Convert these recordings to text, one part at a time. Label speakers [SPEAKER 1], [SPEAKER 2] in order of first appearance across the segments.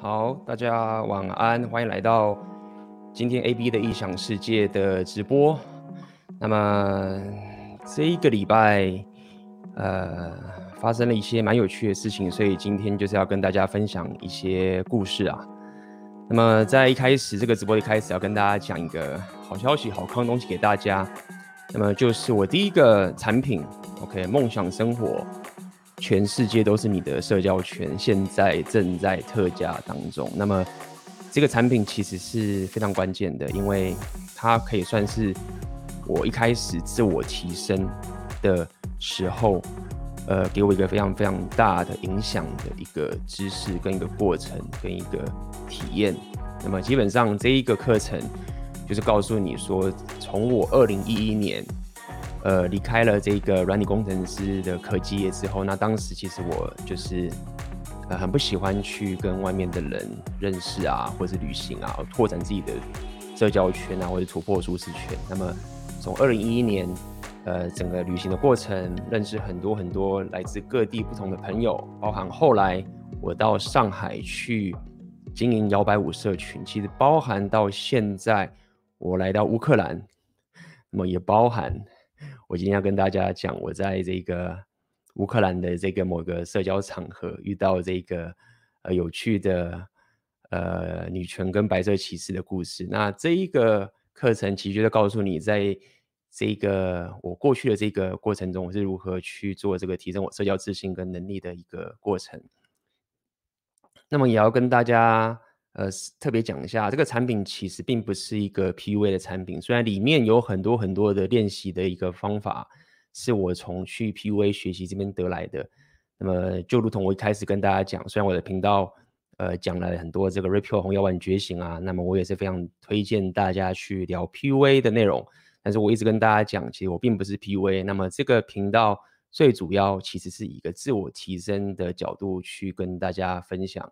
[SPEAKER 1] 好，大家晚安，欢迎来到今天 AB 的异想世界的直播。那么这一个礼拜，呃，发生了一些蛮有趣的事情，所以今天就是要跟大家分享一些故事啊。那么在一开始这个直播一开始要跟大家讲一个好消息、好康东西给大家。那么就是我第一个产品，OK，梦想生活。全世界都是你的社交圈，现在正在特价当中。那么，这个产品其实是非常关键的，因为它可以算是我一开始自我提升的时候，呃，给我一个非常非常大的影响的一个知识跟一个过程跟一个体验。那么，基本上这一个课程就是告诉你说，从我二零一一年。呃，离开了这个软体工程师的科技业之后，那当时其实我就是呃很不喜欢去跟外面的人认识啊，或者是旅行啊，拓展自己的社交圈啊，或者突破舒适圈。那么从二零一一年，呃，整个旅行的过程，认识很多很多来自各地不同的朋友，包含后来我到上海去经营摇摆舞社群，其实包含到现在我来到乌克兰，那么也包含。我今天要跟大家讲，我在这个乌克兰的这个某个社交场合遇到这个呃有趣的呃女权跟白色歧视的故事。那这一个课程其实就是告诉你，在这个我过去的这个过程中，我是如何去做这个提升我社交自信跟能力的一个过程。那么也要跟大家。呃，特别讲一下，这个产品其实并不是一个 PUA 的产品，虽然里面有很多很多的练习的一个方法，是我从去 PUA 学习这边得来的。那么就如同我一开始跟大家讲，虽然我的频道呃讲了很多这个 Red Pill 红药丸觉醒啊，那么我也是非常推荐大家去聊 PUA 的内容。但是我一直跟大家讲，其实我并不是 PUA。那么这个频道最主要其实是以一个自我提升的角度去跟大家分享。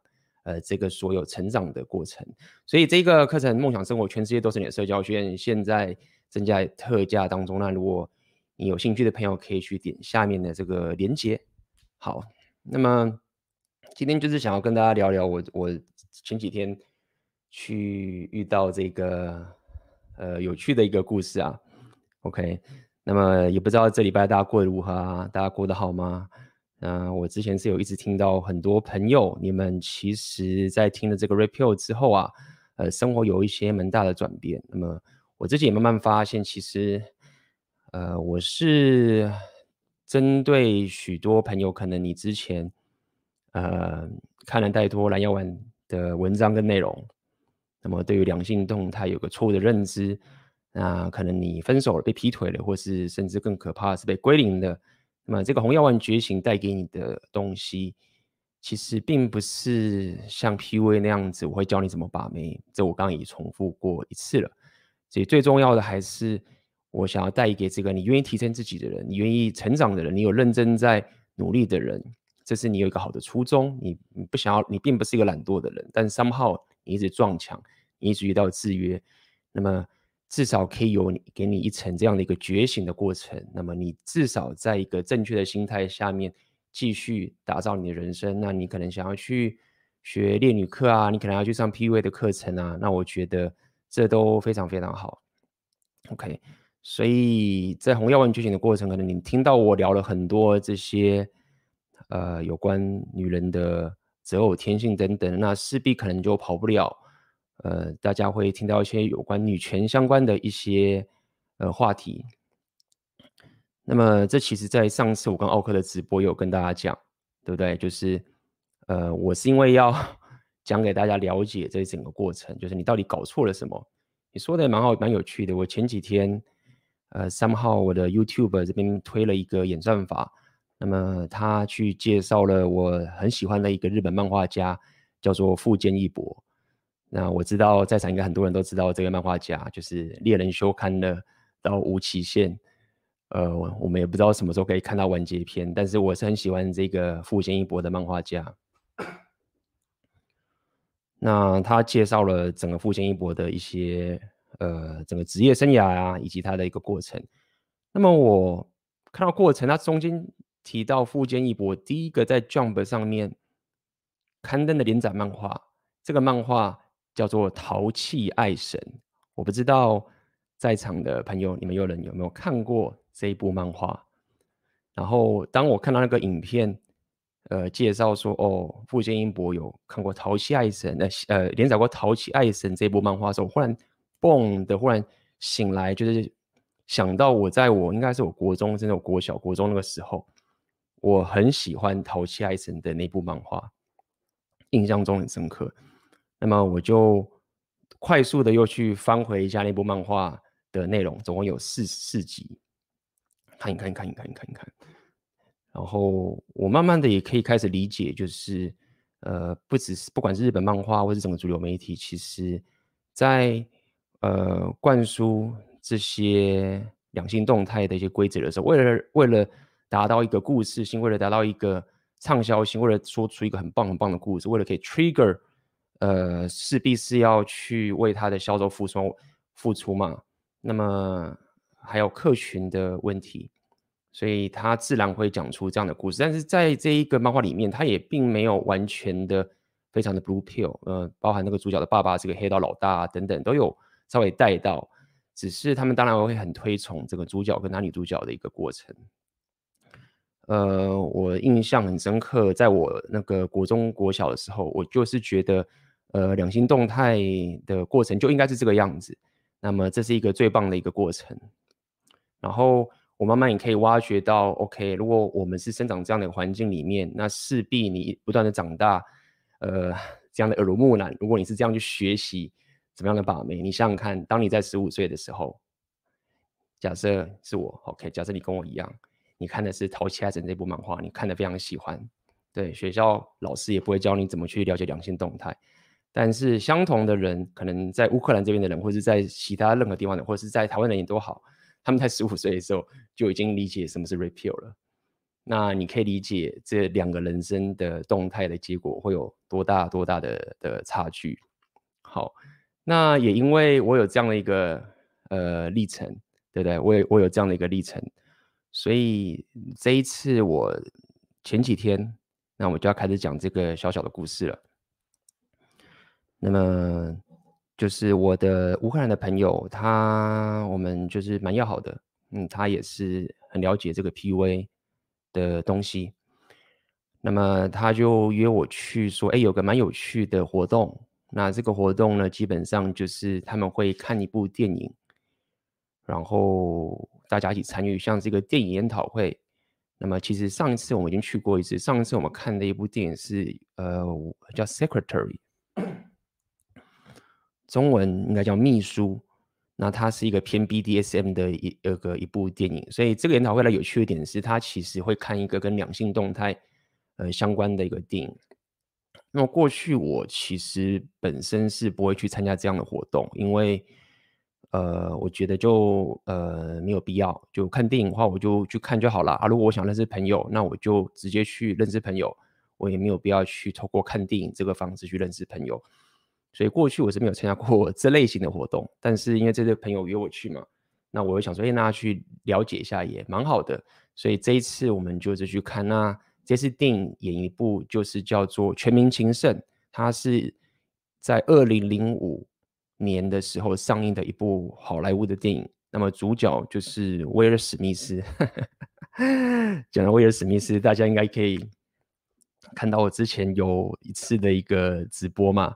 [SPEAKER 1] 呃，这个所有成长的过程，所以这个课程《梦想生活，全世界都是你的社交圈》，现在正在特价当中。那如果你有兴趣的朋友，可以去点下面的这个链接。好，那么今天就是想要跟大家聊聊我我前几天去遇到这个呃有趣的一个故事啊。OK，那么也不知道这礼拜大家过得如何啊？大家过得好吗？嗯、我之前是有一直听到很多朋友，你们其实在听了这个 Repeal 之后啊，呃，生活有一些蛮大的转变。那么我自己也慢慢发现，其实，呃，我是针对许多朋友，可能你之前，呃，看了太多蓝药丸的文章跟内容，那么对于两性动态有个错误的认知，那可能你分手了，被劈腿了，或是甚至更可怕是被归零的。那么这个红药丸觉醒带给你的东西，其实并不是像 PUA 那样子，我会教你怎么把妹。这我刚刚已重复过一次了。所以最重要的还是，我想要带给这个你愿意提升自己的人，你愿意成长的人，你有认真在努力的人，这是你有一个好的初衷。你你不想要，你并不是一个懒惰的人，但 somehow 你一直撞墙，你一直遇到制约，那么。至少可以有你给你一层这样的一个觉醒的过程，那么你至少在一个正确的心态下面继续打造你的人生。那你可能想要去学恋女课啊，你可能要去上 PUA 的课程啊，那我觉得这都非常非常好。OK，所以在红药丸觉醒的过程，可能你听到我聊了很多这些呃有关女人的择偶天性等等，那势必可能就跑不了。呃，大家会听到一些有关女权相关的一些呃话题。那么，这其实，在上次我跟奥克的直播有跟大家讲，对不对？就是呃，我是因为要 讲给大家了解这整个过程，就是你到底搞错了什么。你说的蛮好，蛮有趣的。我前几天呃，somehow 我的 YouTube 这边推了一个演算法，那么他去介绍了我很喜欢的一个日本漫画家，叫做富坚义博。那我知道在场应该很多人都知道这个漫画家，就是猎人修刊的到无期限，呃，我们也不知道什么时候可以看到完结篇，但是我是很喜欢这个富坚义博的漫画家。那他介绍了整个富坚义博的一些呃整个职业生涯啊，以及他的一个过程。那么我看到过程，他中间提到富坚义博第一个在 Jump 上面刊登的连载漫画。这个漫画叫做《淘气爱神》，我不知道在场的朋友，你们有人有没有看过这一部漫画？然后当我看到那个影片，呃，介绍说哦，富坚英博有看过《淘气爱神》呃呃连载过《淘气爱神》这部漫画的时候，忽然嘣的忽然醒来，就是想到我在我应该是我国中，甚至我国小国中那个时候，我很喜欢《淘气爱神》的那部漫画，印象中很深刻。那么我就快速的又去翻回一下那部漫画的内容，总共有四四集，看一看，看一看，看一看。然后我慢慢的也可以开始理解，就是呃，不只是不管是日本漫画，或是整个主流媒体，其实在呃灌输这些两性动态的一些规则的时候，为了为了达到一个故事性，为了达到一个畅销性，为了说出一个很棒很棒的故事，为了可以 trigger。呃，势必是要去为他的销售付出付出嘛。那么还有客群的问题，所以他自然会讲出这样的故事。但是在这一个漫画里面，他也并没有完全的非常的 blue pill，呃，包含那个主角的爸爸是个黑道老大啊，等等都有稍微带到。只是他们当然会很推崇这个主角跟男女主角的一个过程。呃，我印象很深刻，在我那个国中国小的时候，我就是觉得。呃，两性动态的过程就应该是这个样子。那么这是一个最棒的一个过程。然后我慢慢也可以挖掘到，OK，如果我们是生长这样的环境里面，那势必你不断的长大，呃，这样的耳濡目染。如果你是这样去学习怎么样的把妹，你想想看，当你在十五岁的时候，假设是我，OK，假设你跟我一样，你看的是《淘气爱神》这部漫画，你看的非常喜欢，对，学校老师也不会教你怎么去了解两性动态。但是相同的人，可能在乌克兰这边的人，或是在其他任何地方的，或者是在台湾的人也都好，他们在十五岁的时候就已经理解什么是 repeal 了。那你可以理解这两个人生的动态的结果会有多大多大的的差距。好，那也因为我有这样的一个呃历程，对不对？我有我有这样的一个历程，所以这一次我前几天，那我就要开始讲这个小小的故事了。那么就是我的乌克兰的朋友，他我们就是蛮要好的，嗯，他也是很了解这个 PUA 的东西。那么他就约我去说，哎，有个蛮有趣的活动。那这个活动呢，基本上就是他们会看一部电影，然后大家一起参与，像这个电影研讨会。那么其实上一次我们已经去过一次，上一次我们看的一部电影是呃叫 Secretary。中文应该叫秘书，那它是一个偏 BDSM 的一一个一部电影，所以这个研讨会的有趣的点是，它其实会看一个跟两性动态呃相关的一个电影。那么过去我其实本身是不会去参加这样的活动，因为呃我觉得就呃没有必要，就看电影的话我就去看就好了啊。如果我想认识朋友，那我就直接去认识朋友，我也没有必要去透过看电影这个方式去认识朋友。所以过去我是没有参加过 这类型的活动，但是因为这些朋友约我去嘛，那我就想说，哎，那去了解一下也蛮好的。所以这一次我们就是去看，那这次电影演一部就是叫做《全民情圣》，它是在二零零五年的时候上映的一部好莱坞的电影。那么主角就是威尔史密斯。讲到威尔史密斯，大家应该可以看到我之前有一次的一个直播嘛。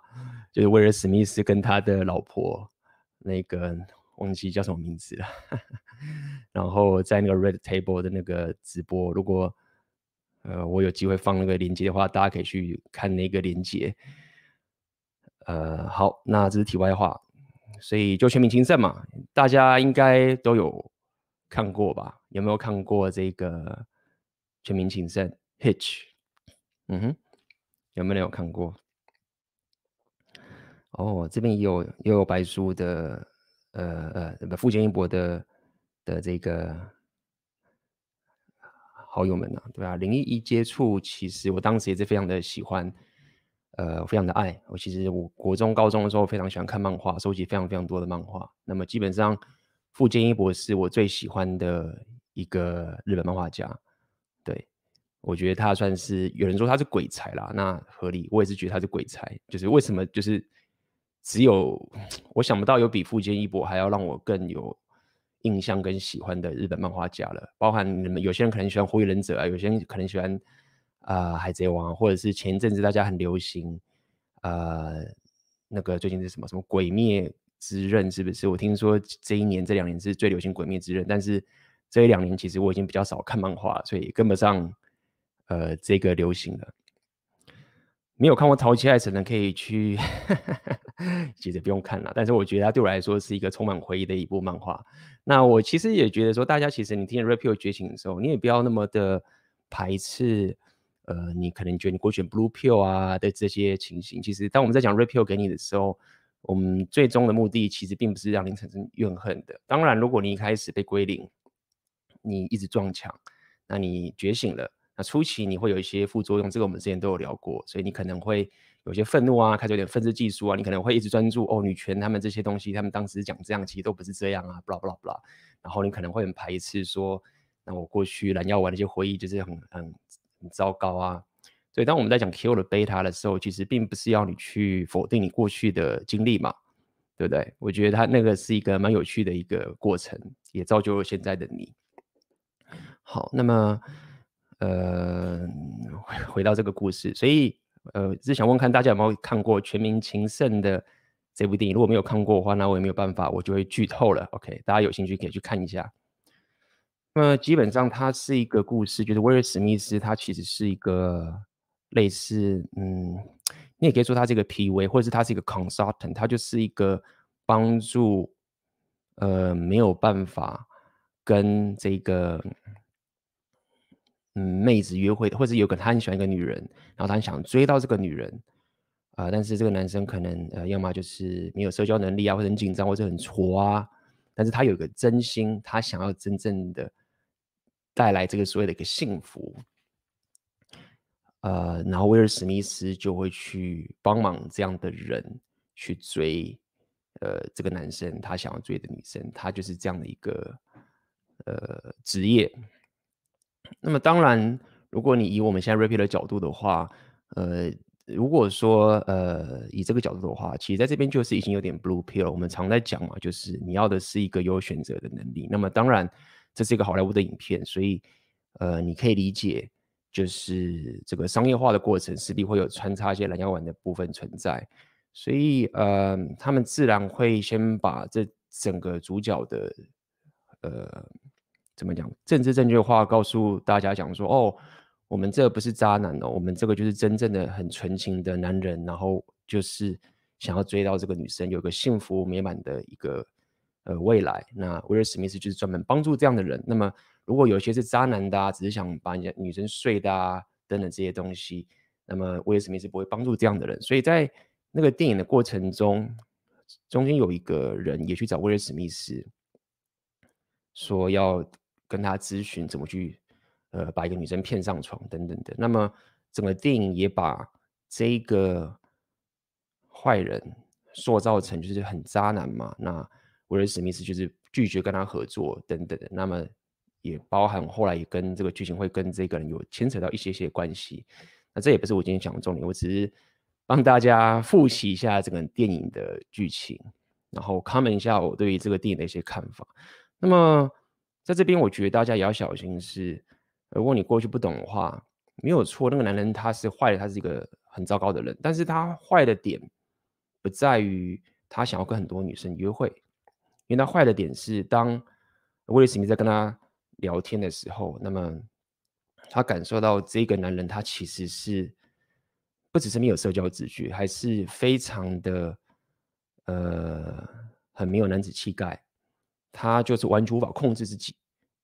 [SPEAKER 1] 就是威尔史密斯跟他的老婆，那个忘记叫什么名字了。然后在那个 Red Table 的那个直播，如果呃我有机会放那个链接的话，大家可以去看那个链接。呃，好，那这是题外话。所以就全民情圣嘛，大家应该都有看过吧？有没有看过这个全民情圣 Hitch？嗯哼，有没有人有看过？哦，这边也有也有白书的，呃呃，富坚义博的的这个好友们呐、啊，对吧、啊？灵异一接触，其实我当时也是非常的喜欢，呃，非常的爱。我其实我国中、高中的时候非常喜欢看漫画，收集非常非常多的漫画。那么基本上，富坚义博是我最喜欢的一个日本漫画家，对。我觉得他算是有人说他是鬼才啦，那合理，我也是觉得他是鬼才。就是为什么？就是只有我想不到有比富坚义博还要让我更有印象跟喜欢的日本漫画家了。包含你们有些人可能喜欢火影忍者啊，有些人可能喜欢啊、海贼王，或者是前一阵子大家很流行呃那个最近是什么什么鬼灭之刃，是不是？我听说这一年这两年是最流行鬼灭之刃，但是这一两年其实我已经比较少看漫画，所以跟不上。呃，这个流行的没有看过《淘气爱神》的，可以去，其实不用看了。但是我觉得它对我来说是一个充满回忆的一部漫画。那我其实也觉得说，大家其实你听《Red Pill 觉醒》的时候，你也不要那么的排斥。呃，你可能觉得你过去选 Blue Pill 啊的这些情形，其实当我们在讲 Red Pill 给你的时候，我们最终的目的其实并不是让你产生怨恨的。当然，如果你一开始被归零，你一直撞墙，那你觉醒了。初期你会有一些副作用，这个我们之前都有聊过，所以你可能会有些愤怒啊，开始有点愤世嫉俗啊，你可能会一直专注哦，女权他们这些东西，他们当时讲这样，其实都不是这样啊，blah blah blah，然后你可能会很排斥说，那我过去蓝药丸那些回忆就是很很很糟糕啊，所以当我们在讲 Kill the Beta 的时候，其实并不是要你去否定你过去的经历嘛，对不对？我觉得他那个是一个蛮有趣的一个过程，也造就了现在的你。好，那么。呃，回到这个故事，所以呃，只想问看大家有没有看过《全民情圣》的这部电影？如果没有看过的话，那我也没有办法，我就会剧透了。OK，大家有兴趣可以去看一下。那基本上它是一个故事，就是威尔史密斯他其实是一个类似，嗯，你也可以说他是一个 PV，或者是他是一个 consultant，他就是一个帮助呃没有办法跟这个。嗯，妹子约会，或者有个他很喜欢一个女人，然后他很想追到这个女人，啊、呃，但是这个男生可能呃，要么就是没有社交能力啊，或者很紧张，或者很挫啊，但是他有一个真心，他想要真正的带来这个所谓的一个幸福，呃，然后威尔史密斯就会去帮忙这样的人去追，呃，这个男生他想要追的女生，他就是这样的一个呃职业。那么当然，如果你以我们现在 Red Pill 的角度的话，呃，如果说呃以这个角度的话，其实在这边就是已经有点 Blue Pill。我们常在讲嘛，就是你要的是一个有选择的能力。那么当然，这是一个好莱坞的影片，所以呃你可以理解，就是这个商业化的过程势必会有穿插一些蓝药丸的部分存在。所以呃，他们自然会先把这整个主角的呃。怎么讲？政治正确的话告诉大家讲说，哦，我们这不是渣男哦，我们这个就是真正的很纯情的男人，然后就是想要追到这个女生，有个幸福美满的一个呃未来。那威尔史密斯就是专门帮助这样的人。那么如果有些是渣男的啊，只是想把人家女生睡的啊等等这些东西，那么威尔史密斯不会帮助这样的人。所以在那个电影的过程中，中间有一个人也去找威尔史密斯，说要。跟他咨询怎么去，呃，把一个女生骗上床等等的。那么整个电影也把这个坏人塑造成就是很渣男嘛。那威尔史密斯就是拒绝跟他合作等等的。那么也包含后来也跟这个剧情会跟这个人有牵扯到一些些关系。那这也不是我今天讲的重点，我只是帮大家复习一下整个电影的剧情，然后 comment 一下我对于这个电影的一些看法。那么。在这边，我觉得大家也要小心是，如果你过去不懂的话，没有错，那个男人他是坏的，他是一个很糟糕的人。但是他坏的点不在于他想要跟很多女生约会，因为他坏的点是，当威尔史密在跟他聊天的时候，那么他感受到这个男人他其实是不只是没有社交自觉，还是非常的呃很没有男子气概。他就是完全无法控制自己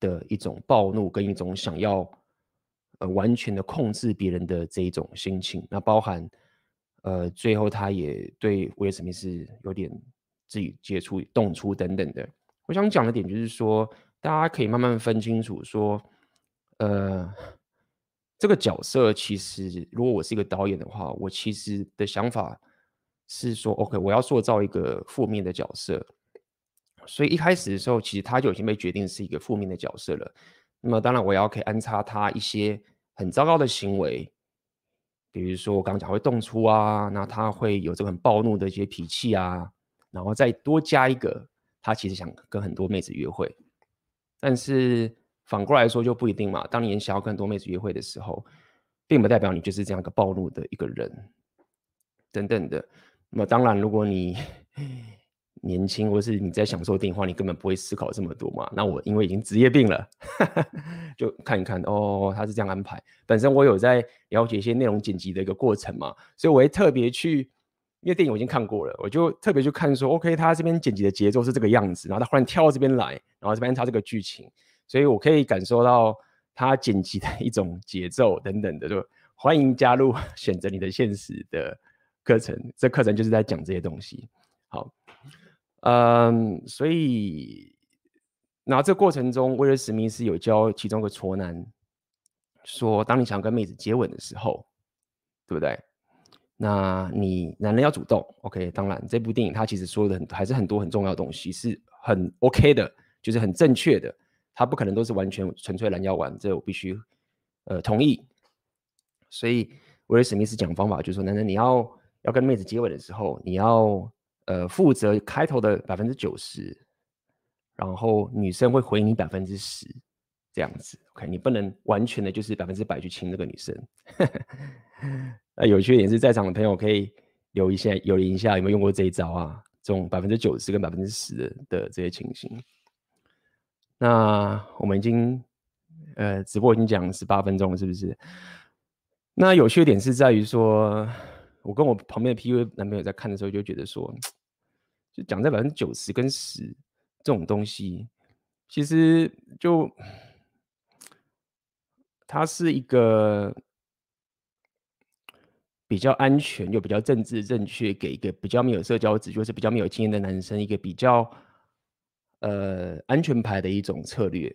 [SPEAKER 1] 的一种暴怒，跟一种想要呃完全的控制别人的这一种心情。那包含呃最后他也对威尔史密斯有点自己接触、动粗等等的。我想讲的点就是说，大家可以慢慢分清楚说，呃这个角色其实如果我是一个导演的话，我其实的想法是说，OK，我要塑造一个负面的角色。所以一开始的时候，其实他就已经被决定是一个负面的角色了。那么当然，我要可以安插他一些很糟糕的行为，比如说我刚刚讲会动粗啊，那他会有这个很暴怒的一些脾气啊，然后再多加一个，他其实想跟很多妹子约会，但是反过来说就不一定嘛。当你想要跟很多妹子约会的时候，并不代表你就是这样一个暴怒的一个人，等等的。那么当然，如果你年轻，或是你在享受电影的话，你根本不会思考这么多嘛。那我因为已经职业病了，就看一看哦，他是这样安排。本身我有在了解一些内容剪辑的一个过程嘛，所以我会特别去，因为电影我已经看过了，我就特别去看说，OK，他这边剪辑的节奏是这个样子，然后他忽然跳到这边来，然后这边他这个剧情，所以我可以感受到他剪辑的一种节奏等等的。就欢迎加入 选择你的现实的课程，这课程就是在讲这些东西。好。嗯，所以，那这过程中，威尔史密斯有教其中一个挫男说，当你想跟妹子接吻的时候，对不对？那你男人要主动，OK？当然，这部电影它其实说的很还是很多很重要的东西，是很 OK 的，就是很正确的，它不可能都是完全纯粹拦腰丸，这我必须呃同意。所以威尔史密斯讲方法就是说，男人你要要跟妹子接吻的时候，你要。呃，负责开头的百分之九十，然后女生会回你百分之十，这样子。OK，你不能完全的就是百分之百去亲这个女生。那有趣的点是在场的朋友可以留一下，留言一下有没有用过这一招啊？这种百分之九十跟百分之十的这些情形。那我们已经呃直播已经讲十八分钟了，是不是？那有趣的点是在于说。我跟我旁边的 PUA 男朋友在看的时候，就觉得说，就讲在百分之九十跟十这种东西，其实就它是一个比较安全又比较政治正确，给一个比较没有社交值，就是比较没有经验的男生一个比较呃安全牌的一种策略。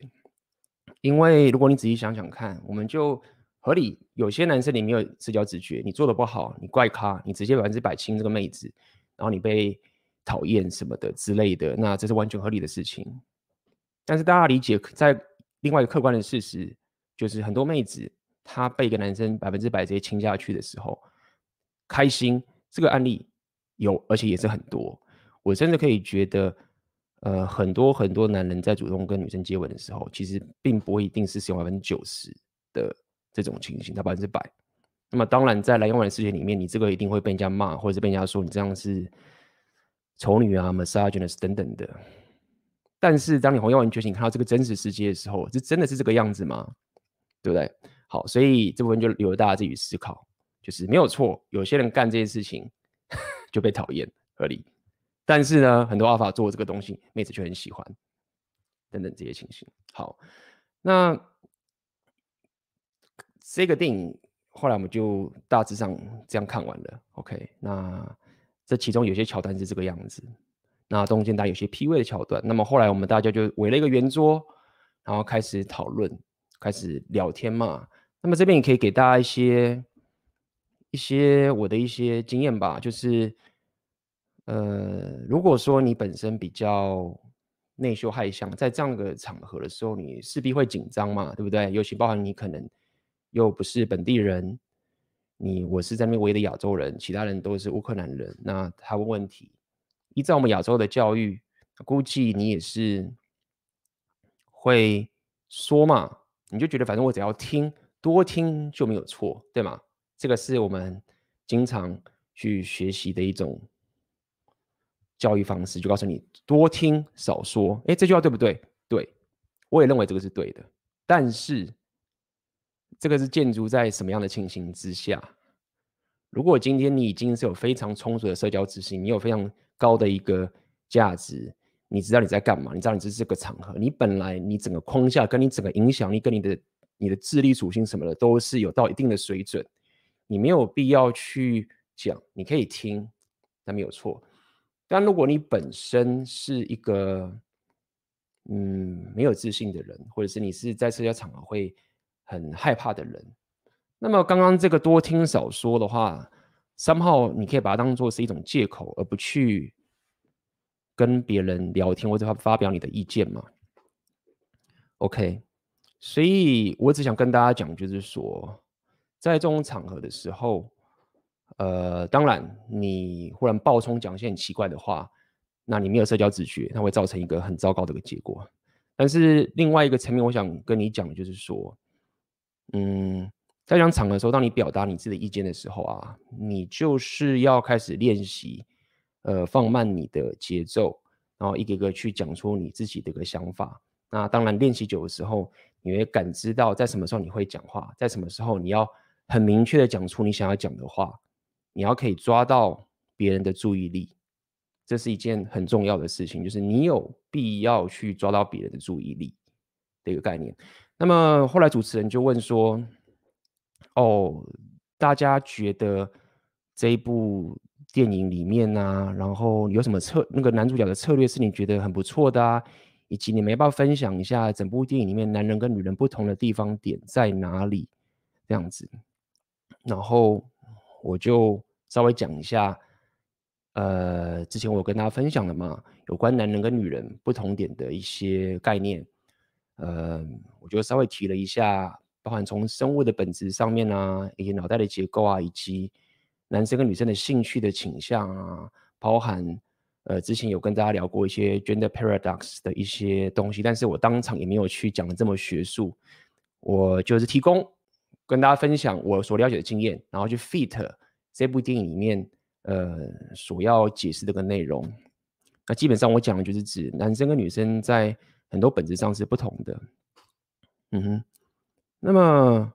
[SPEAKER 1] 因为如果你仔细想想看，我们就。合理，有些男生你没有社交直觉，你做的不好，你怪咖，你直接百分之百亲这个妹子，然后你被讨厌什么的之类的，那这是完全合理的事情。但是大家理解，在另外一个客观的事实，就是很多妹子她被一个男生百分之百直接亲下去的时候，开心，这个案例有，而且也是很多。我甚至可以觉得，呃，很多很多男人在主动跟女生接吻的时候，其实并不一定是使用百分之九十的。这种情形，它百分之百。那么当然，在拦腰丸的世界里面，你这个一定会被人家骂，或者是被人家说你这样是丑女啊、misogynist 等等的。但是，当你从腰丸觉醒看到这个真实世界的时候，这真的是这个样子吗？对不对？好，所以这部分就留大家自己思考，就是没有错。有些人干这件事情 就被讨厌，合理。但是呢，很多阿法做这个东西，妹子却很喜欢，等等这些情形。好，那。这个电影后来我们就大致上这样看完了，OK。那这其中有些桥段是这个样子，那中间当然有些 P 位的桥段。那么后来我们大家就围了一个圆桌，然后开始讨论，开始聊天嘛。那么这边也可以给大家一些一些我的一些经验吧，就是呃，如果说你本身比较内羞害相，在这样的场合的时候，你势必会紧张嘛，对不对？尤其包含你可能。又不是本地人，你我是在那边唯一的亚洲人，其他人都是乌克兰人。那他问问题，依照我们亚洲的教育，估计你也是会说嘛，你就觉得反正我只要听，多听就没有错，对吗？这个是我们经常去学习的一种教育方式，就告诉你多听少说。诶，这句话对不对？对，我也认为这个是对的，但是。这个是建筑在什么样的情形之下？如果今天你已经是有非常充足的社交自信，你有非常高的一个价值，你知道你在干嘛，你知道你这是这个场合，你本来你整个框架跟你整个影响力跟你的你的智力属性什么的都是有到一定的水准，你没有必要去讲，你可以听，那没有错。但如果你本身是一个嗯没有自信的人，或者是你是在社交场合会。很害怕的人，那么刚刚这个多听少说的话三号你可以把它当做是一种借口，而不去跟别人聊天或者发表你的意见嘛？OK，所以我只想跟大家讲，就是说，在这种场合的时候，呃，当然你忽然爆冲讲一些很奇怪的话，那你没有社交自觉，那会造成一个很糟糕的一个结果。但是另外一个层面，我想跟你讲，就是说，嗯，在讲场的时候，当你表达你自己的意见的时候啊，你就是要开始练习，呃，放慢你的节奏，然后一个个去讲出你自己的一个想法。那当然，练习久的时候，你会感知到在什么时候你会讲话，在什么时候你要很明确的讲出你想要讲的话，你要可以抓到别人的注意力，这是一件很重要的事情，就是你有必要去抓到别人的注意力的一个概念。那么后来主持人就问说：“哦，大家觉得这一部电影里面啊，然后有什么策那个男主角的策略是你觉得很不错的啊？”以及你们要不要分享一下整部电影里面男人跟女人不同的地方点在哪里？这样子，然后我就稍微讲一下，呃，之前我跟大家分享了嘛，有关男人跟女人不同点的一些概念，呃，我就稍微提了一下，包含从生物的本质上面啊，以及脑袋的结构啊，以及男生跟女生的兴趣的倾向啊，包含。呃，之前有跟大家聊过一些 gender paradox 的一些东西，但是我当场也没有去讲的这么学术，我就是提供跟大家分享我所了解的经验，然后去 fit 这部电影里面呃所要解释这个内容。那基本上我讲的就是指男生跟女生在很多本质上是不同的。嗯哼，那么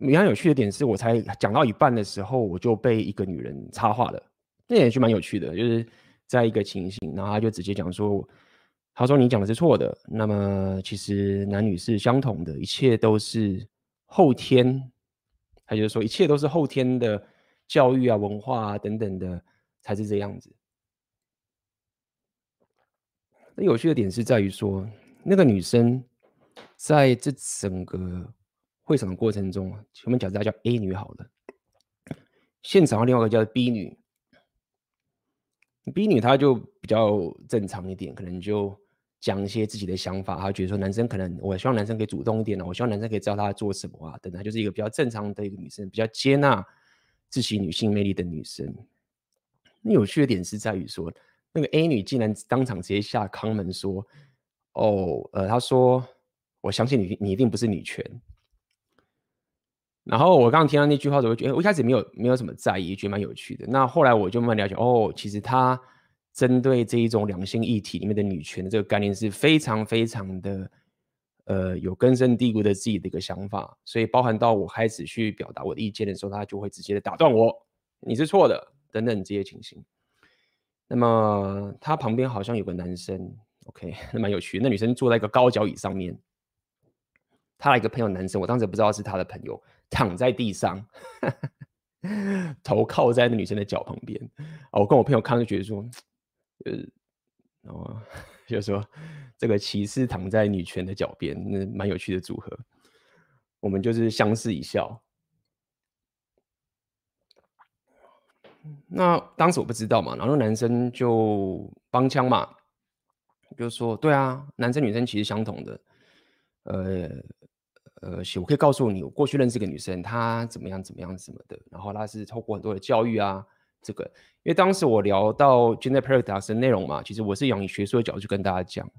[SPEAKER 1] 比较有趣的点是我才讲到一半的时候，我就被一个女人插话了。那也是蛮有趣的，就是在一个情形，然后他就直接讲说：“他说你讲的是错的，那么其实男女是相同的，一切都是后天。”他就说：“一切都是后天的教育啊、文化啊等等的，才是这样子。”有趣的点是在于说，那个女生在这整个会场的过程中，我们讲她叫 A 女好了，现场另外一个叫 B 女。B 女她就比较正常一点，可能就讲一些自己的想法。她觉得说男生可能，我希望男生可以主动一点，我希望男生可以知道她在做什么啊，等等，就是一个比较正常的一个女生，比较接纳自己女性魅力的女生。那有趣的点是在于说，那个 A 女竟然当场直接下康门说：“哦，呃，她说我相信你，你一定不是女权。”然后我刚刚听到那句话的时候，觉得我一开始没有没有什么在意，觉得蛮有趣的。那后来我就慢慢了解，哦，其实她针对这一种两性议题里面的女权的这个概念是非常非常的，呃，有根深蒂固的自己的一个想法。所以包含到我开始去表达我的意见的时候，他就会直接的打断我，你是错的等等这些情形。那么他旁边好像有个男生，OK，那蛮有趣。那女生坐在一个高脚椅上面，他的一个朋友男生，我当时不知道是他的朋友。躺在地上，头靠在那女生的脚旁边。啊我跟我朋友看就觉得说，呃，哦，就说这个骑士躺在女权的脚边，那蛮有趣的组合。我们就是相视一笑。那当时我不知道嘛，然后男生就帮腔嘛，就说：“对啊，男生女生其实相同的。”呃。呃，我可以告诉你，我过去认识一个女生，她怎么样怎么样什么的，然后她是透过很多的教育啊，这个，因为当时我聊到 gender paradox 的内容嘛，其实我是用以学术的角度去跟大家讲，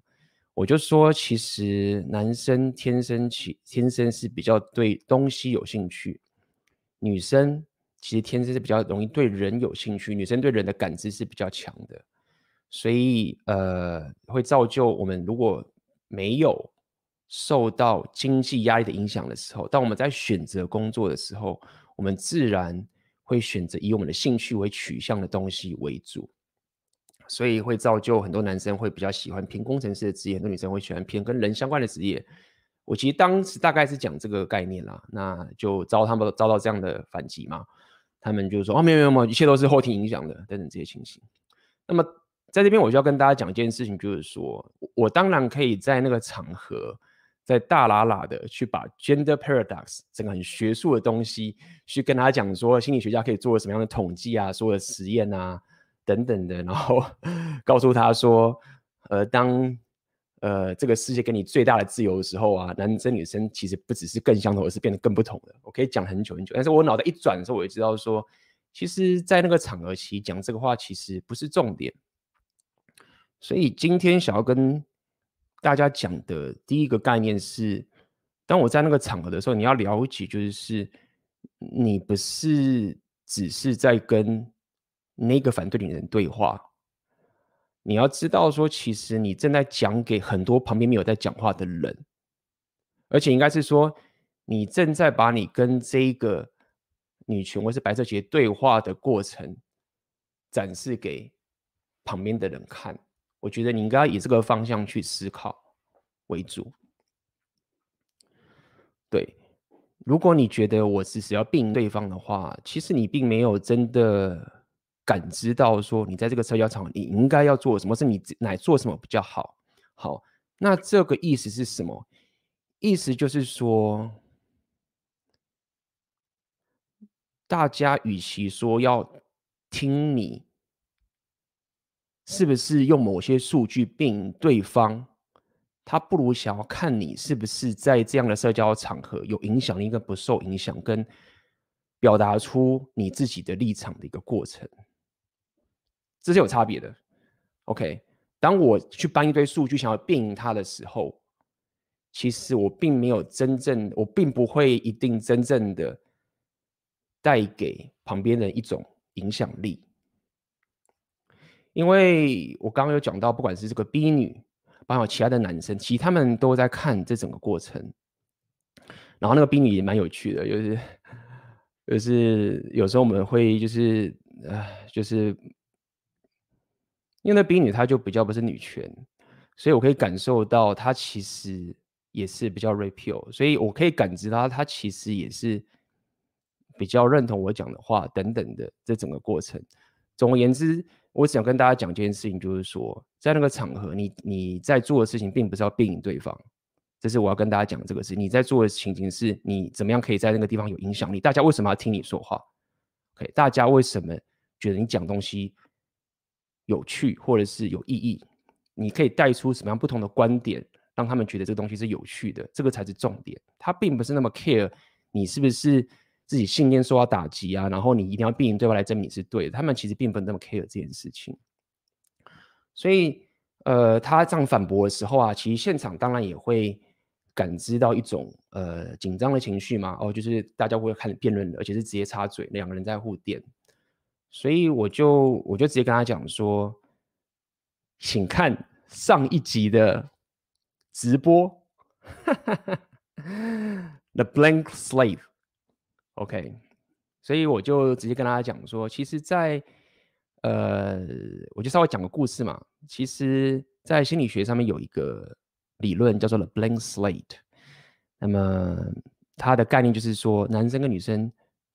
[SPEAKER 1] 我就说，其实男生天生起天生是比较对东西有兴趣，女生其实天生是比较容易对人有兴趣，女生对人的感知是比较强的，所以呃，会造就我们如果没有。受到经济压力的影响的时候，当我们在选择工作的时候，我们自然会选择以我们的兴趣为取向的东西为主，所以会造就很多男生会比较喜欢偏工程师的职业，很多女生会喜欢偏跟人相关的职业。我其实当时大概是讲这个概念啦，那就遭他们遭到这样的反击嘛，他们就说哦，没有没有没有，一切都是后天影响的等等这些情形。那么在这边我就要跟大家讲一件事情，就是说我当然可以在那个场合。在大喇喇的去把 gender paradox 整个很学术的东西去跟他讲说，心理学家可以做什么样的统计啊，所有的实验啊等等的，然后 告诉他说，呃，当呃，这个世界给你最大的自由的时候啊，男生女生其实不只是更相同，而是变得更不同的。我可以讲很久很久，但是我脑袋一转的时候，我就知道说，其实，在那个场合其实讲这个话其实不是重点。所以今天想要跟大家讲的第一个概念是，当我在那个场合的时候，你要了解，就是你不是只是在跟那个反对你的人对话。你要知道，说其实你正在讲给很多旁边没有在讲话的人，而且应该是说，你正在把你跟这一个女权或是白色企业对话的过程展示给旁边的人看。我觉得你应该以这个方向去思考为主。对，如果你觉得我只是要病对方的话，其实你并没有真的。感知到说，你在这个社交场，你应该要做什么？是你来做什么比较好？好，那这个意思是什么？意思就是说，大家与其说要听你是不是用某些数据并对方，他不如想要看你是不是在这样的社交场合有影响力跟不受影响，跟表达出你自己的立场的一个过程。这是有差别的，OK。当我去搬一堆数据想要辩赢他的时候，其实我并没有真正，我并不会一定真正的带给旁边人一种影响力。因为我刚刚有讲到，不管是这个 B 女，包括其他的男生，其实他们都在看这整个过程。然后那个 B 女也蛮有趣的，就是就是有时候我们会就是呃就是。因为那 B 女她就比较不是女权，所以我可以感受到她其实也是比较 repeal，所以我可以感知到她其实也是比较认同我讲的话等等的这整个过程。总而言之，我想跟大家讲一件事情，就是说在那个场合你，你在做的事情并不是要辩赢对方，这是我要跟大家讲这个事。你在做的情景是你怎么样可以在那个地方有影响力？大家为什么要听你说话？OK，大家为什么觉得你讲东西？有趣或者是有意义，你可以带出什么样不同的观点，让他们觉得这个东西是有趣的，这个才是重点。他并不是那么 care 你是不是自己信念受到打击啊，然后你一定要辩赢对方来证明你是对的。他们其实并不那么 care 这件事情。所以，呃，他这样反驳的时候啊，其实现场当然也会感知到一种呃紧张的情绪嘛。哦，就是大家会开始辩论，而且是直接插嘴，两个人在互电。所以我就我就直接跟他讲说，请看上一集的直播，The Blank Slate，OK，所以我就直接跟大家讲说，其实，在呃，我就稍微讲个故事嘛。其实，在心理学上面有一个理论叫做 The Blank Slate，那么它的概念就是说，男生跟女生。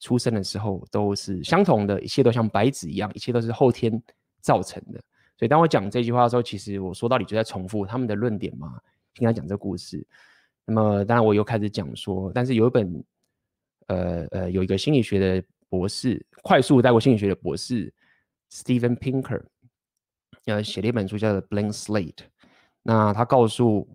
[SPEAKER 1] 出生的时候都是相同的，一切都像白纸一样，一切都是后天造成的。所以当我讲这句话的时候，其实我说到底就在重复他们的论点嘛。听他讲这故事，那么当然我又开始讲说，但是有一本，呃呃，有一个心理学的博士，快速带过心理学的博士，Steven Pinker，呃，写了一本书叫做《Blank Slate》。那他告诉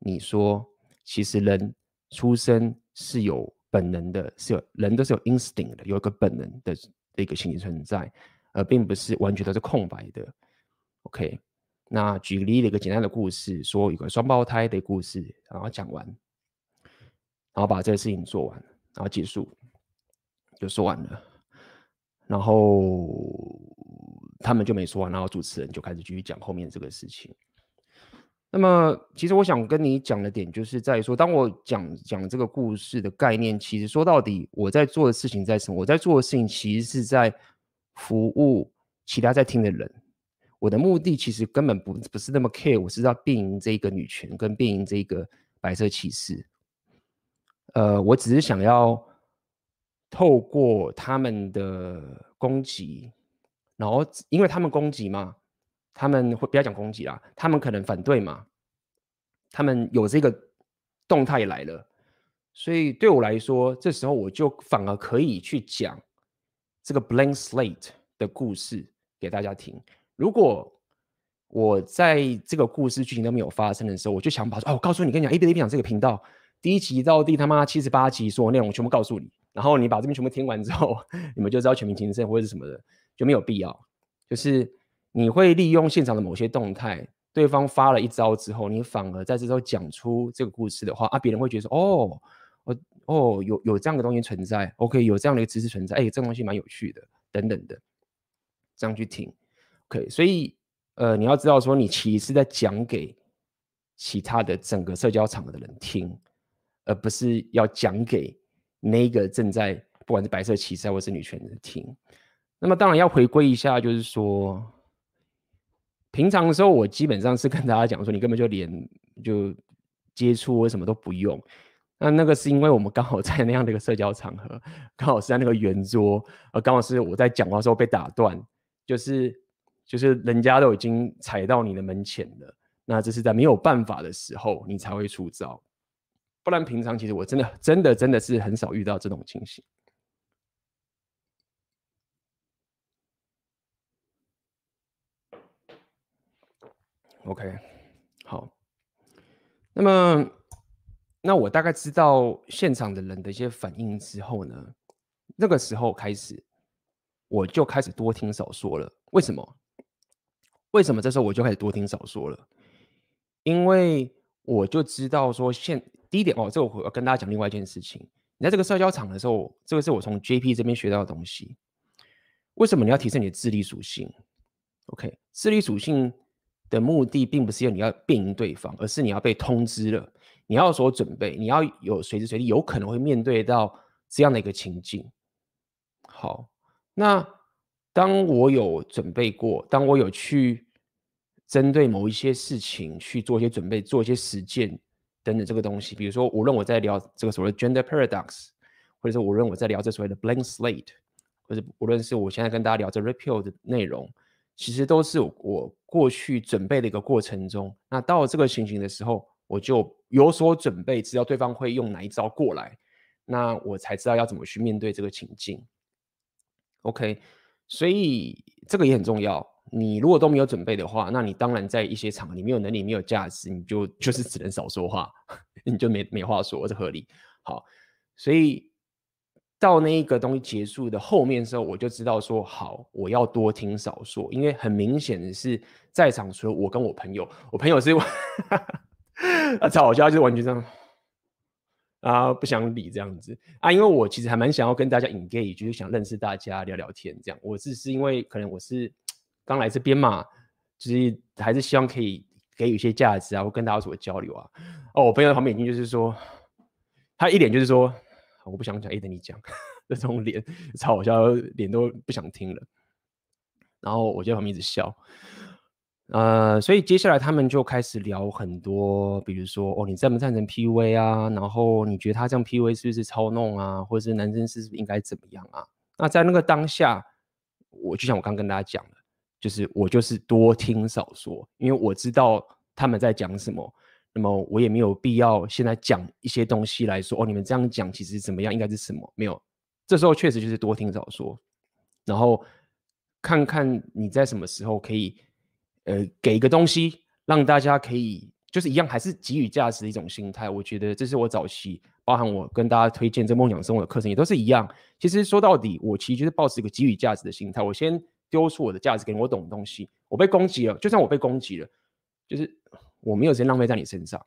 [SPEAKER 1] 你说，其实人出生是有。本能的是有人都是有 instinct 的，有一个本能的一个心理存在，而并不是完全都是空白的。OK，那举例了一个简单的故事，说一个双胞胎的故事，然后讲完，然后把这个事情做完，然后结束，就说完了，然后他们就没说完，然后主持人就开始继续讲后面这个事情。那么，其实我想跟你讲的点，就是在说，当我讲讲这个故事的概念，其实说到底，我在做的事情在什么？我在做的事情，其实是在服务其他在听的人。我的目的其实根本不不是那么 care，我是要变赢这个女权，跟变赢这个白色歧视。呃，我只是想要透过他们的攻击，然后因为他们攻击嘛。他们会不要讲攻击啦，他们可能反对嘛，他们有这个动态来了，所以对我来说，这时候我就反而可以去讲这个 blank slate 的故事给大家听。如果我在这个故事剧情都没有发生的时候，我就想把，哦，我告诉你，跟你讲，A B A B 讲这个频道第一集到第他妈七十八集所有内容全部告诉你，然后你把这边全部听完之后，你们就知道全民情圣或者是什么的，就没有必要。就是你会利用现场的某些动态，对方发了一招之后，你反而在这时候讲出这个故事的话，啊，别人会觉得说，哦，哦，哦，有有这样的东西存在，OK，有这样的一个知识存在，哎，这个东西蛮有趣的，等等的，这样去听，OK，所以。呃，你要知道，说你其实是在讲给其他的整个社交场的人听，而不是要讲给那个正在不管是白色骑士或是女权的人听。那么当然要回归一下，就是说，平常的时候我基本上是跟大家讲说，你根本就连就接触或什么都不用。那那个是因为我们刚好在那样的一个社交场合，刚好是在那个圆桌，而刚好是我在讲话的时候被打断，就是。就是人家都已经踩到你的门前了，那这是在没有办法的时候，你才会出招，不然平常其实我真的真的真的是很少遇到这种情形。OK，好，那么那我大概知道现场的人的一些反应之后呢，那个时候开始我就开始多听少说了，为什么？为什么这时候我就开始多听少说了？因为我就知道说现，第一点哦，这我要跟大家讲另外一件事情。你在这个社交场的时候，这个是我从 JP 这边学到的东西。为什么你要提升你的智力属性？OK，智力属性的目的并不是要你要辩赢对方，而是你要被通知了，你要有所准备，你要有随时随地有可能会面对到这样的一个情境。好，那当我有准备过，当我有去。针对某一些事情去做一些准备，做一些实践等等这个东西，比如说，无论我在聊这个所谓的 gender paradox，或者说无论我在聊这所谓的 blank slate，或者无论是我现在跟大家聊这 repeal 的内容，其实都是我过去准备的一个过程中。那到了这个情形的时候，我就有所准备，知道对方会用哪一招过来，那我才知道要怎么去面对这个情境。OK，所以这个也很重要。你如果都没有准备的话，那你当然在一些场合你没有能力、没有价值，你就就是只能少说话，你就没没话说，这合理。好，所以到那一个东西结束的后面的时候，我就知道说好，我要多听少说，因为很明显的是在场除了我跟我朋友，我朋友是啊 吵架就是完全这样啊不想理这样子啊，因为我其实还蛮想要跟大家 engage，就是想认识大家聊聊天这样。我只是因为可能我是。刚来这边嘛，就是还是希望可以给予一些价值啊，或跟大家有所交流啊。哦，我朋友在旁边已经就是说，他一脸就是说，我不想讲，哎，等你讲，这种脸超好笑，脸都不想听了。然后我就在旁边一直笑。呃，所以接下来他们就开始聊很多，比如说，哦，你赞不赞成 PUA 啊？然后你觉得他这样 PUA 是不是操弄啊？或者是男生是不是应该怎么样啊？那在那个当下，我就像我刚跟大家讲的。就是我就是多听少说，因为我知道他们在讲什么，那么我也没有必要现在讲一些东西来说哦，你们这样讲其实怎么样，应该是什么？没有，这时候确实就是多听少说，然后看看你在什么时候可以呃给一个东西，让大家可以就是一样还是给予价值的一种心态。我觉得这是我早期包含我跟大家推荐这梦想生活的课程也都是一样。其实说到底，我其实就是抱持一个给予价值的心态，我先。丢出我的价值给你，我懂的东西。我被攻击了，就算我被攻击了，就是我没有时间浪费在你身上。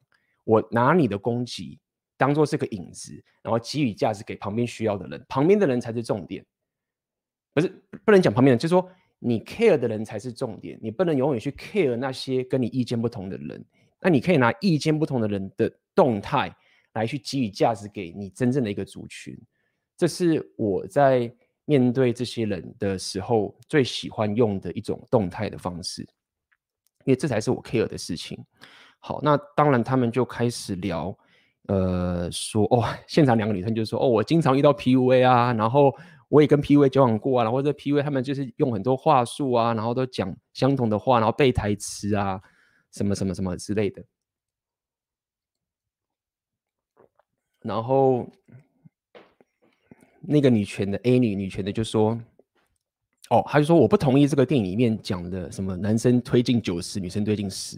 [SPEAKER 1] 我拿你的攻击当做是个引子，然后给予价值给旁边需要的人。旁边的人才是重点，不是不能讲旁边人，就是说你 care 的人才是重点。你不能永远去 care 那些跟你意见不同的人。那你可以拿意见不同的人的动态来去给予价值给你真正的一个族群。这是我在。面对这些人的时候，最喜欢用的一种动态的方式，因为这才是我 care 的事情。好，那当然他们就开始聊，呃，说哦，现场两个女生就说哦，我经常遇到 PUA 啊，然后我也跟 PUA 交往过啊，然后这 PUA 他们就是用很多话术啊，然后都讲相同的话，然后背台词啊，什么什么什么之类的，然后。那个女权的 A 女女权的就说：“哦，他就说我不同意这个电影里面讲的什么男生推进九十，女生推进十。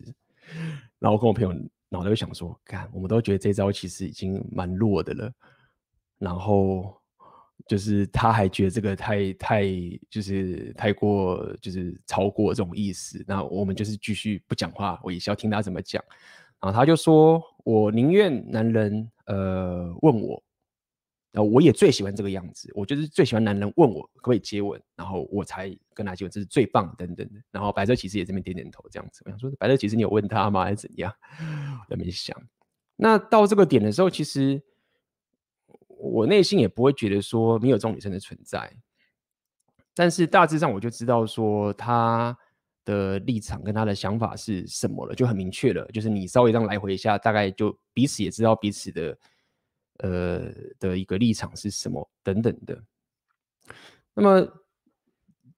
[SPEAKER 1] 然后我跟我朋友脑袋就想说，看，我们都觉得这招其实已经蛮弱的了。然后就是他还觉得这个太太就是太过就是超过这种意思。那我们就是继续不讲话，我也是要听他怎么讲。然后他就说，我宁愿男人呃问我。然后我也最喜欢这个样子，我就是最喜欢男人问我可不可以接吻，然后我才跟他接吻，这是最棒等等的。然后白色其实也这边点点头，这样子。我想说，白色其实你有问他吗，还是怎样？我 在那边想。那到这个点的时候，其实我内心也不会觉得说没有这种女生的存在，但是大致上我就知道说他的立场跟他的想法是什么了，就很明确了。就是你稍微这样来回一下，大概就彼此也知道彼此的。呃的一个立场是什么等等的。那么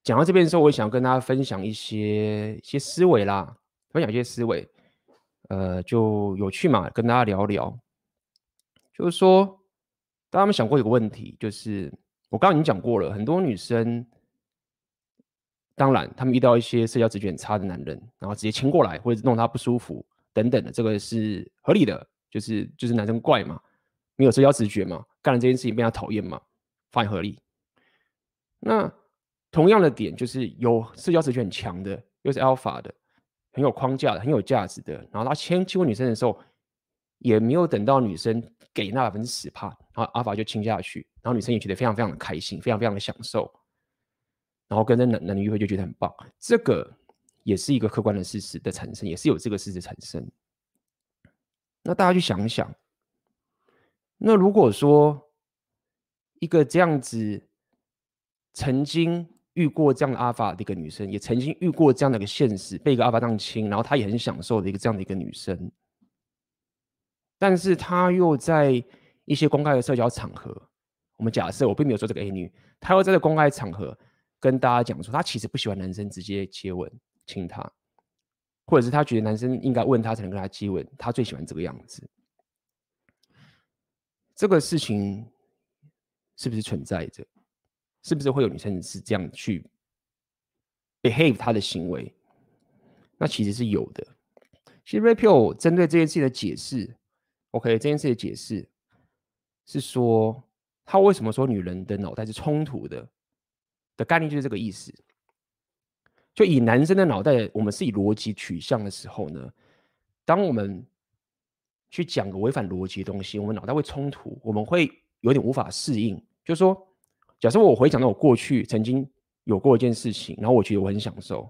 [SPEAKER 1] 讲到这边的时候，我想跟大家分享一些一些思维啦，分享一些思维，呃，就有趣嘛，跟大家聊聊。就是说，大家有想过一个问题，就是我刚刚已经讲过了，很多女生，当然她们遇到一些社交直觉很差的男人，然后直接亲过来或者弄她不舒服等等的，这个是合理的，就是就是男生怪嘛。没有社交直觉嘛？干了这件事情被他讨厌嘛？发言合理。那同样的点就是有社交直觉很强的，又是 alpha 的，很有框架的，很有价值的。然后他亲亲过女生的时候，也没有等到女生给那百分之十趴，然后 alpha 就亲下去，然后女生也觉得非常非常的开心，非常非常的享受。然后跟那男男女约会就觉得很棒。这个也是一个客观的事实的产生，也是有这个事实产生。那大家去想一想。那如果说一个这样子曾经遇过这样的阿法的一个女生，也曾经遇过这样的一个现实，被一个阿法当亲，然后她也很享受的一个这样的一个女生，但是她又在一些公开的社交场合，我们假设我并没有说这个 A 女，她又在这公开场合跟大家讲说，她其实不喜欢男生直接接吻亲她，或者是她觉得男生应该问她才能跟她接吻，她最喜欢这个样子。这个事情是不是存在着？是不是会有女生是这样去 behave 她的行为？那其实是有的。其实 Rapio 针对这件事情的解释，OK，这件事的解释是说，他为什么说女人的脑袋是冲突的的概念就是这个意思。就以男生的脑袋，我们是以逻辑取向的时候呢，当我们去讲个违反逻辑的东西，我们脑袋会冲突，我们会有点无法适应。就是说，假设我回想到我过去曾经有过一件事情，然后我觉得我很享受，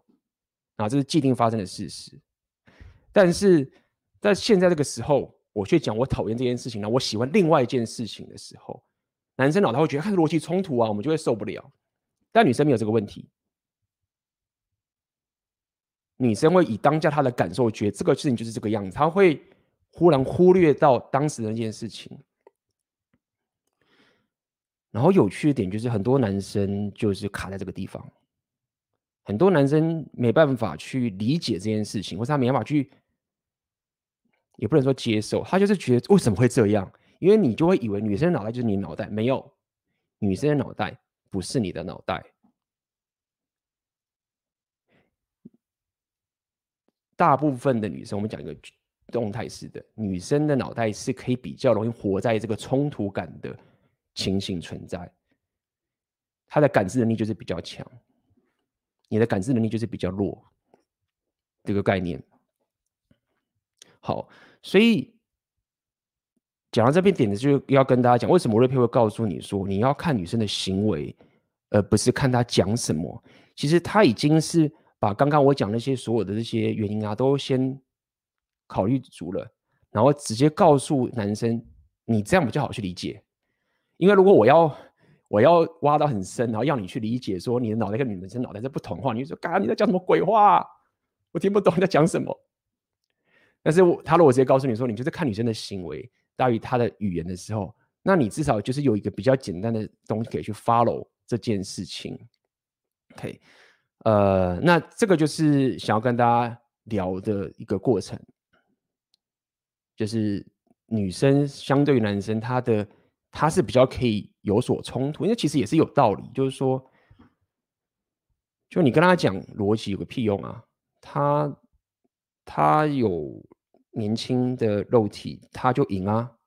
[SPEAKER 1] 啊，这是既定发生的事实。但是在现在这个时候，我却讲我讨厌这件事情，然后我喜欢另外一件事情的时候，男生脑袋会觉得看逻辑冲突啊，我们就会受不了。但女生没有这个问题，女生会以当下她的感受，觉得这个事情就是这个样子，她会。忽然忽略到当时的那件事情，然后有趣的点就是很多男生就是卡在这个地方，很多男生没办法去理解这件事情，或者他没办法去，也不能说接受，他就是觉得为什么会这样？因为你就会以为女生的脑袋就是你的脑袋，没有，女生的脑袋不是你的脑袋，大部分的女生，我们讲一个。动态式的女生的脑袋是可以比较容易活在这个冲突感的情形存在，她的感知能力就是比较强，你的感知能力就是比较弱，这个概念。好，所以讲到这边点子就要跟大家讲，为什么瑞佩会告诉你说你要看女生的行为，而不是看她讲什么。其实他已经是把刚刚我讲那些所有的这些原因啊，都先。考虑足了，然后直接告诉男生，你这样比较好去理解。因为如果我要我要挖到很深，然后要你去理解，说你的脑袋跟女生脑袋是不同的话，你就说，嘎，你在讲什么鬼话？我听不懂你在讲什么。但是我他如果直接告诉你说，你就是看女生的行为大于她的语言的时候，那你至少就是有一个比较简单的东西可以去 follow 这件事情。OK，呃，那这个就是想要跟大家聊的一个过程。就是女生相对于男生，他的他是比较可以有所冲突，因为其实也是有道理。就是说，就你跟他讲逻辑有个屁用啊？他他有年轻的肉体，他就赢啊。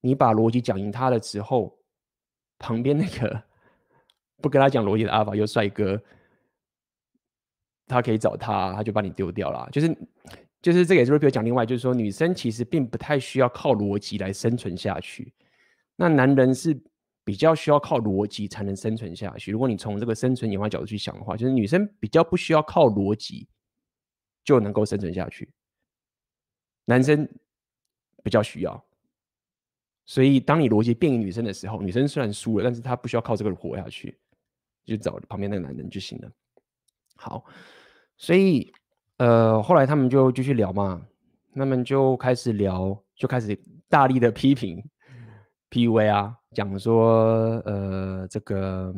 [SPEAKER 1] 你把逻辑讲赢他了之后，旁边那个不跟他讲逻辑的阿法又帅哥，他可以找他，他就把你丢掉了。就是就是这个也是比如讲另外，就是说女生其实并不太需要靠逻辑来生存下去，那男人是。比较需要靠逻辑才能生存下去。如果你从这个生存演化角度去想的话，就是女生比较不需要靠逻辑就能够生存下去，男生比较需要。所以当你逻辑变女生的时候，女生虽然输了，但是她不需要靠这个活下去，就找旁边那个男人就行了。好，所以呃，后来他们就继续聊嘛，他们就开始聊，就开始大力的批评 PUA 啊。讲说，呃，这个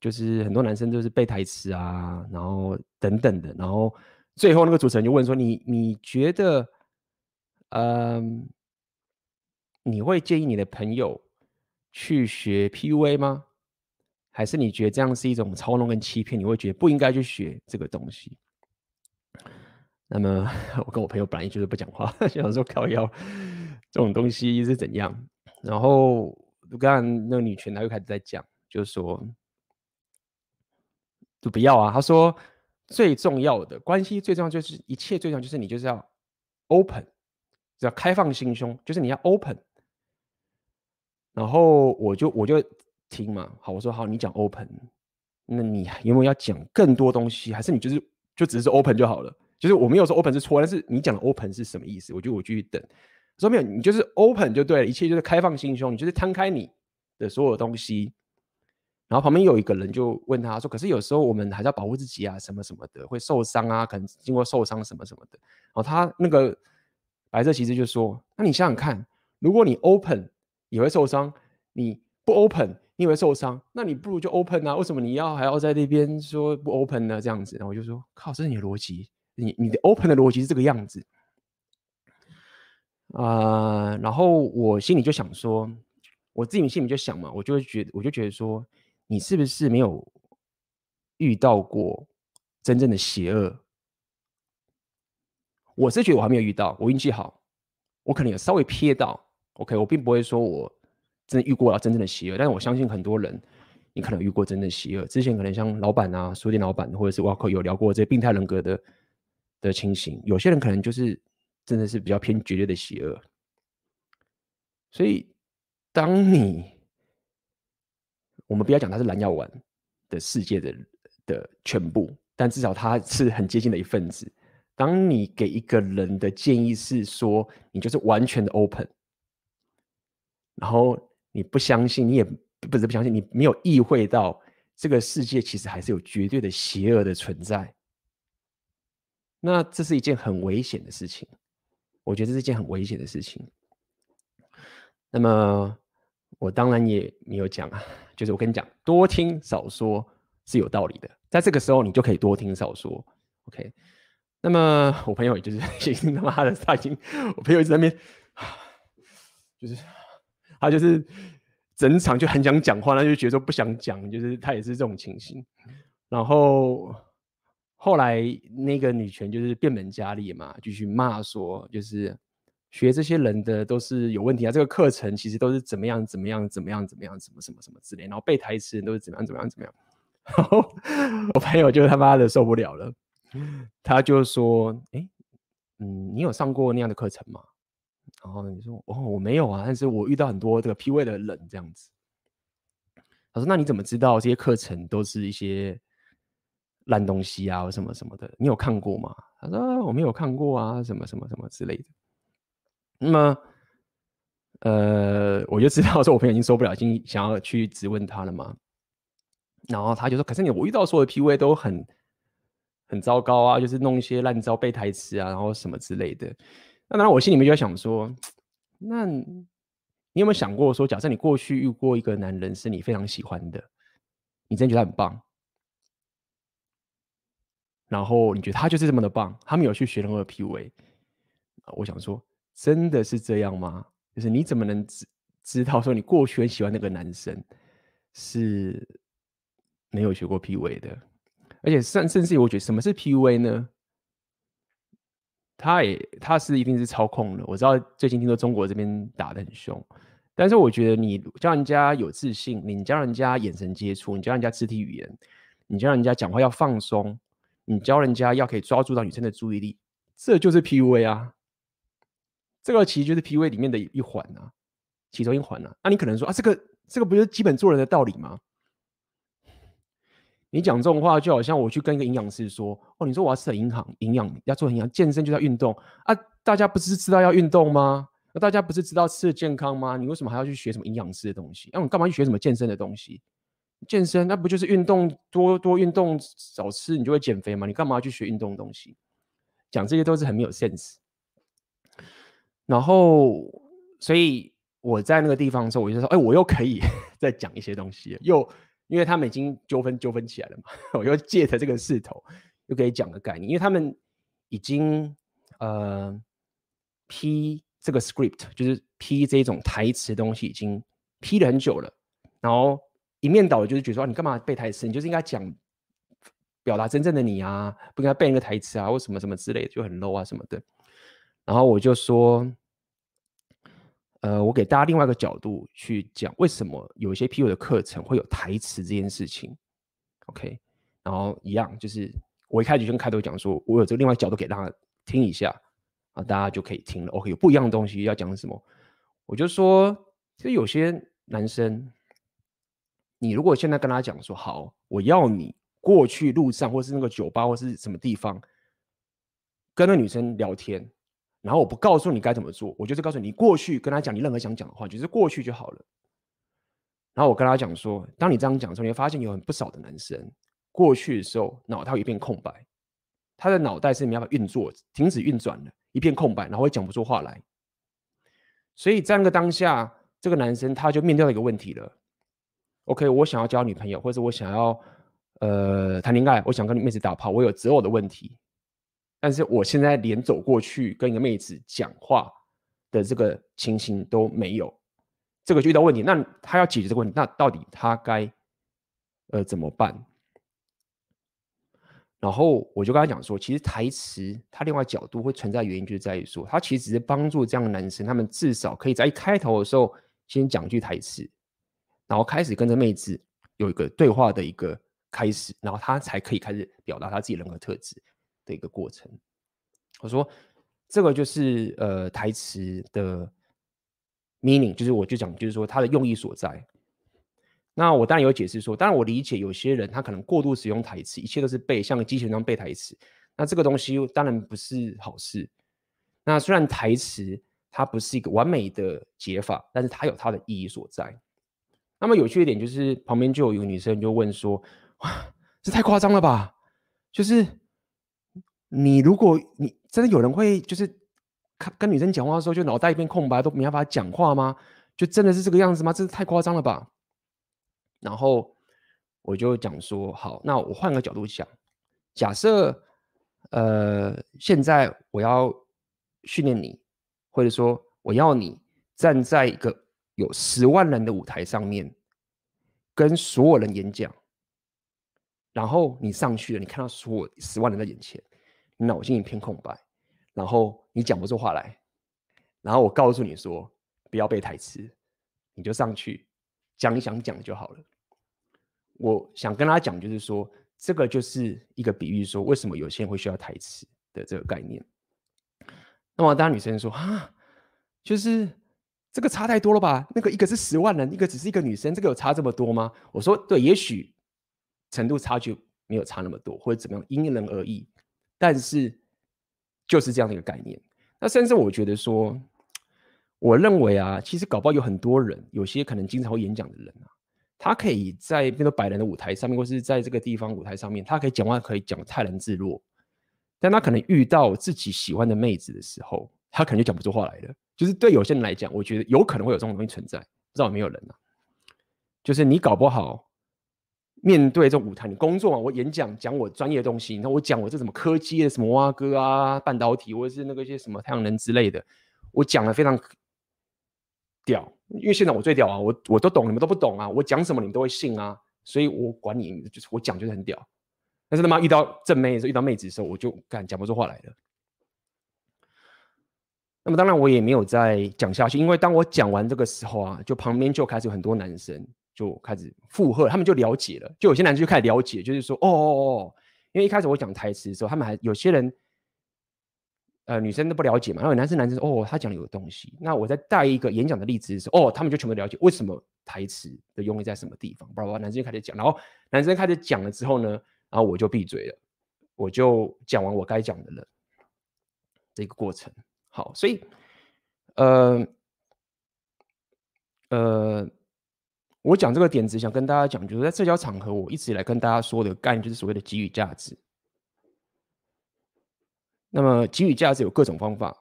[SPEAKER 1] 就是很多男生就是背台词啊，然后等等的，然后最后那个主持人就问说：“你你觉得，嗯，你会建议你的朋友去学 PUA 吗？还是你觉得这样是一种操弄跟欺骗？你会觉得不应该去学这个东西？”那么 我跟我朋友本来就是不讲话，想说靠腰这种东西是怎样。然后刚刚那个女权她又开始在讲，就是说，就不要啊。她说最重要的关系最重要就是一切最重要就是你就是要 open，要开放心胸，就是你要 open。然后我就我就听嘛，好，我说好，你讲 open，那你有没有要讲更多东西？还是你就是就只是 open 就好了？就是我没有说 open 是错，但是你讲的 open 是什么意思？我就我继续等。说没有，你就是 open 就对了，一切就是开放心胸，你就是摊开你的所有东西。然后旁边有一个人就问他说：“可是有时候我们还是要保护自己啊，什么什么的，会受伤啊，可能经过受伤什么什么的。”然后他那个白色骑士就说：“那你想想看，如果你 open 也会受伤，你不 open 你也会受伤，那你不如就 open 啊？为什么你要还要在那边说不 open 呢？这样子？”然后我就说：“靠，这是你的逻辑，你你的 open 的逻辑是这个样子。”啊、然后我心里就想说，我自己心里就想嘛，我就会觉得，我就觉得说，你是不是没有遇到过真正的邪恶？我是觉得我还没有遇到，我运气好，我可能有稍微瞥到。OK，我并不会说我真的遇过了真正的邪恶，但是我相信很多人，你可能遇过真正的邪恶。之前可能像老板啊、书店老板，或者是沃克有聊过这些病态人格的的情形，有些人可能就是。真的是比较偏绝对的邪恶，所以当你我们不要讲它是蓝药丸的世界的的全部，但至少它是很接近的一份子。当你给一个人的建议是说，你就是完全的 open，然后你不相信，你也不是不相信，你没有意会到这个世界其实还是有绝对的邪恶的存在，那这是一件很危险的事情。我觉得这是一件很危险的事情。那么，我当然也没有讲啊，就是我跟你讲，多听少说是有道理的。在这个时候，你就可以多听少说。OK。那么，我朋友也就是 已经他妈的，他已经，我朋友一直在那边，就是他就是整场就很想讲话，他就觉得说不想讲，就是他也是这种情形。然后。后来那个女权就是变本加厉嘛，继续骂说，就是学这些人的都是有问题啊，这个课程其实都是怎么样怎么样怎么样怎么样怎么什么什么之类，然后背台词人都是怎么样怎么样怎么样。然后我朋友就他妈的受不了了，他就说：“哎，嗯，你有上过那样的课程吗？”然后你说：“哦，我没有啊，但是我遇到很多这个 PUA 的人这样子。”他说：“那你怎么知道这些课程都是一些？”烂东西啊，什么什么的，你有看过吗？他说、我没有看过啊，什么什么什么之类的。那么，呃，我就知道说，我朋友已经受不了，已经想要去质问他了嘛。然后他就说：“可是你，我遇到所有的 PUA 都很很糟糕啊，就是弄一些烂招、背台词啊，然后什么之类的。”那当然，我心里面就在想说：“那你有没有想过说，假设你过去遇过一个男人是你非常喜欢的，你真的觉得很棒？”然后你觉得他就是这么的棒，他没有去学任何 PUA。我想说，真的是这样吗？就是你怎么能知知道说你过去很喜欢那个男生是没有学过 PUA 的？而且甚甚至于我觉得什么是 PUA 呢？他也他是一定是操控的。我知道最近听说中国这边打得很凶，但是我觉得你教人家有自信，你教人家眼神接触，你教人家肢体语言，你教人家讲话要放松，你教人家要可以抓住到女生的注意力，这就是 PUA 啊。这个其实就是 PUA 里面的一环啊，其中一环啊。那你可能说啊，这个这个不就是基本做人的道理吗？你讲这种话，就好像我去跟一个营养师说：“哦，你说我要吃营养，营养要做营养，健身就要运动啊！大家不是知道要运动吗？那大家不是知道吃的健康吗？你为什么还要去学什么营养师的东西？那、啊、你干嘛去学什么健身的东西？健身那不就是运动，多多运动，少吃，你就会减肥吗？你干嘛去学运动的东西？讲这些都是很没有 sense。然后，所以我在那个地方的时候，我就说：哎，我又可以 再讲一些东西，又。”因为他们已经纠纷纠纷起来了嘛，我又借着这个势头，又可以讲个概念。因为他们已经呃批这个 script，就是批这种台词的东西，已经批了很久了。然后一面倒的就是觉得说，你干嘛背台词？你就是应该讲表达真正的你啊，不应该背那个台词啊，或什么什么之类的，就很 low 啊什么的。然后我就说。呃，我给大家另外一个角度去讲，为什么有一些 PU 的课程会有台词这件事情，OK？然后一样，就是我一开始就跟开头讲说，我有这个另外一个角度给大家听一下啊，大家就可以听了。OK，有不一样的东西要讲什么？我就说，其实有些男生，你如果现在跟他讲说，好，我要你过去路上或是那个酒吧或是什么地方，跟那女生聊天。然后我不告诉你该怎么做，我就是告诉你，过去跟他讲你任何想讲的话，就是过去就好了。然后我跟他讲说，当你这样讲的时候，你会发现有很不少的男生过去的时候脑袋一片空白，他的脑袋是没办法运作，停止运转的，一片空白，然后会讲不出话来。所以在那个当下，这个男生他就面对了一个问题了。OK，我想要交女朋友，或者我想要呃谈恋爱，我想跟你妹子打炮，我有择偶的问题。但是我现在连走过去跟一个妹子讲话的这个情形都没有，这个就遇到问题。那他要解决这个问题，那到底他该呃怎么办？然后我就跟他讲说，其实台词他另外角度会存在原因，就是在于说，他其实只是帮助这样的男生，他们至少可以在一开头的时候先讲句台词，然后开始跟着妹子有一个对话的一个开始，然后他才可以开始表达他自己人格特质。的一个过程，我说这个就是呃台词的 meaning，就是我就讲就是说它的用意所在。那我当然有解释说，当然我理解有些人他可能过度使用台词，一切都是背，像机器人一样背台词。那这个东西当然不是好事。那虽然台词它不是一个完美的解法，但是它有它的意义所在。那么有趣一点就是旁边就有一个女生就问说：“哇，这太夸张了吧？”就是。你如果你真的有人会就是看跟女生讲话的时候就脑袋一片空白都没办法讲话吗？就真的是这个样子吗？这是太夸张了吧？然后我就讲说好，那我换个角度想，假设呃现在我要训练你，或者说我要你站在一个有十万人的舞台上面跟所有人演讲，然后你上去了，你看到所有十万人在眼前。你脑筋一片空白，然后你讲不出话来，然后我告诉你说不要背台词，你就上去讲你想讲就好了。我想跟他讲，就是说这个就是一个比喻，说为什么有些人会需要台词的这个概念。那么当女生说啊，就是这个差太多了吧？那个一个是十万人，一个只是一个女生，这个有差这么多吗？我说对，也许程度差距没有差那么多，或者怎么样，因人而异。但是就是这样的一个概念。那甚至我觉得说，我认为啊，其实搞不好有很多人，有些可能经常会演讲的人啊，他可以在那个百人的舞台上面，或是在这个地方舞台上面，他可以讲话，可以讲泰然自若。但他可能遇到自己喜欢的妹子的时候，他可能就讲不出话来了。就是对有些人来讲，我觉得有可能会有这种东西存在。不知道有没有人啊？就是你搞不好。面对这舞台，你工作嘛，我演讲讲我专业的东西，那我讲我这什么科技的什么挖哥啊、半导体，或者是那个些什么太阳能之类的，我讲的非常屌，因为现在我最屌啊，我我都懂，你们都不懂啊，我讲什么你们都会信啊，所以我管你，就是我讲就是很屌。但是他妈遇到正妹的时候，遇到妹子的时候，我就敢讲不出话来了。那么当然我也没有再讲下去，因为当我讲完这个时候啊，就旁边就开始有很多男生就开始附和，他们就了解了，就有些男生就开始了解，就是说哦哦哦，因为一开始我讲台词的时候，他们还有些人。呃，女生都不了解嘛，然后男生男生说哦，他讲的有东西。那我在带一个演讲的例子的时候，哦，他们就全部了解为什么台词的用意在什么地方。不然男生就开始讲，然后男生开始讲了之后呢，然后我就闭嘴了，我就讲完我该讲的了。这个过程好，所以呃呃，我讲这个点子想跟大家讲，就是在社交场合，我一直以来跟大家说的概念就是所谓的给予价值。那么给予价值有各种方法，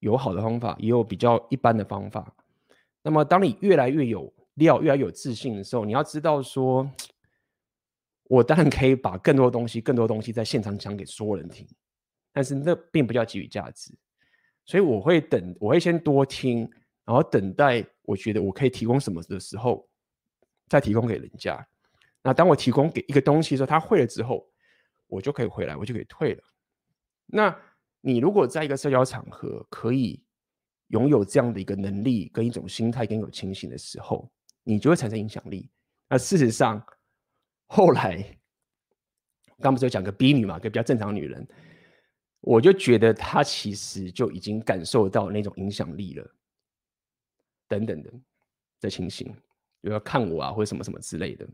[SPEAKER 1] 有好的方法，也有比较一般的方法。那么当你越来越有料，越来越有自信的时候，你要知道说，我当然可以把更多东西、更多东西在现场讲给所有人听，但是那并不叫给予价值。所以我会等，我会先多听，然后等待我觉得我可以提供什么的时候，再提供给人家。那当我提供给一个东西的时候，他会了之后，我就可以回来，我就可以退了。那你如果在一个社交场合可以拥有这样的一个能力跟一种心态跟有清醒的时候，你就会产生影响力。那事实上，后来 刚不是有讲个 B 女嘛，个比较正常女人，我就觉得他其实就已经感受到那种影响力了，等等的的情形，有要看我啊或者什么什么之类的。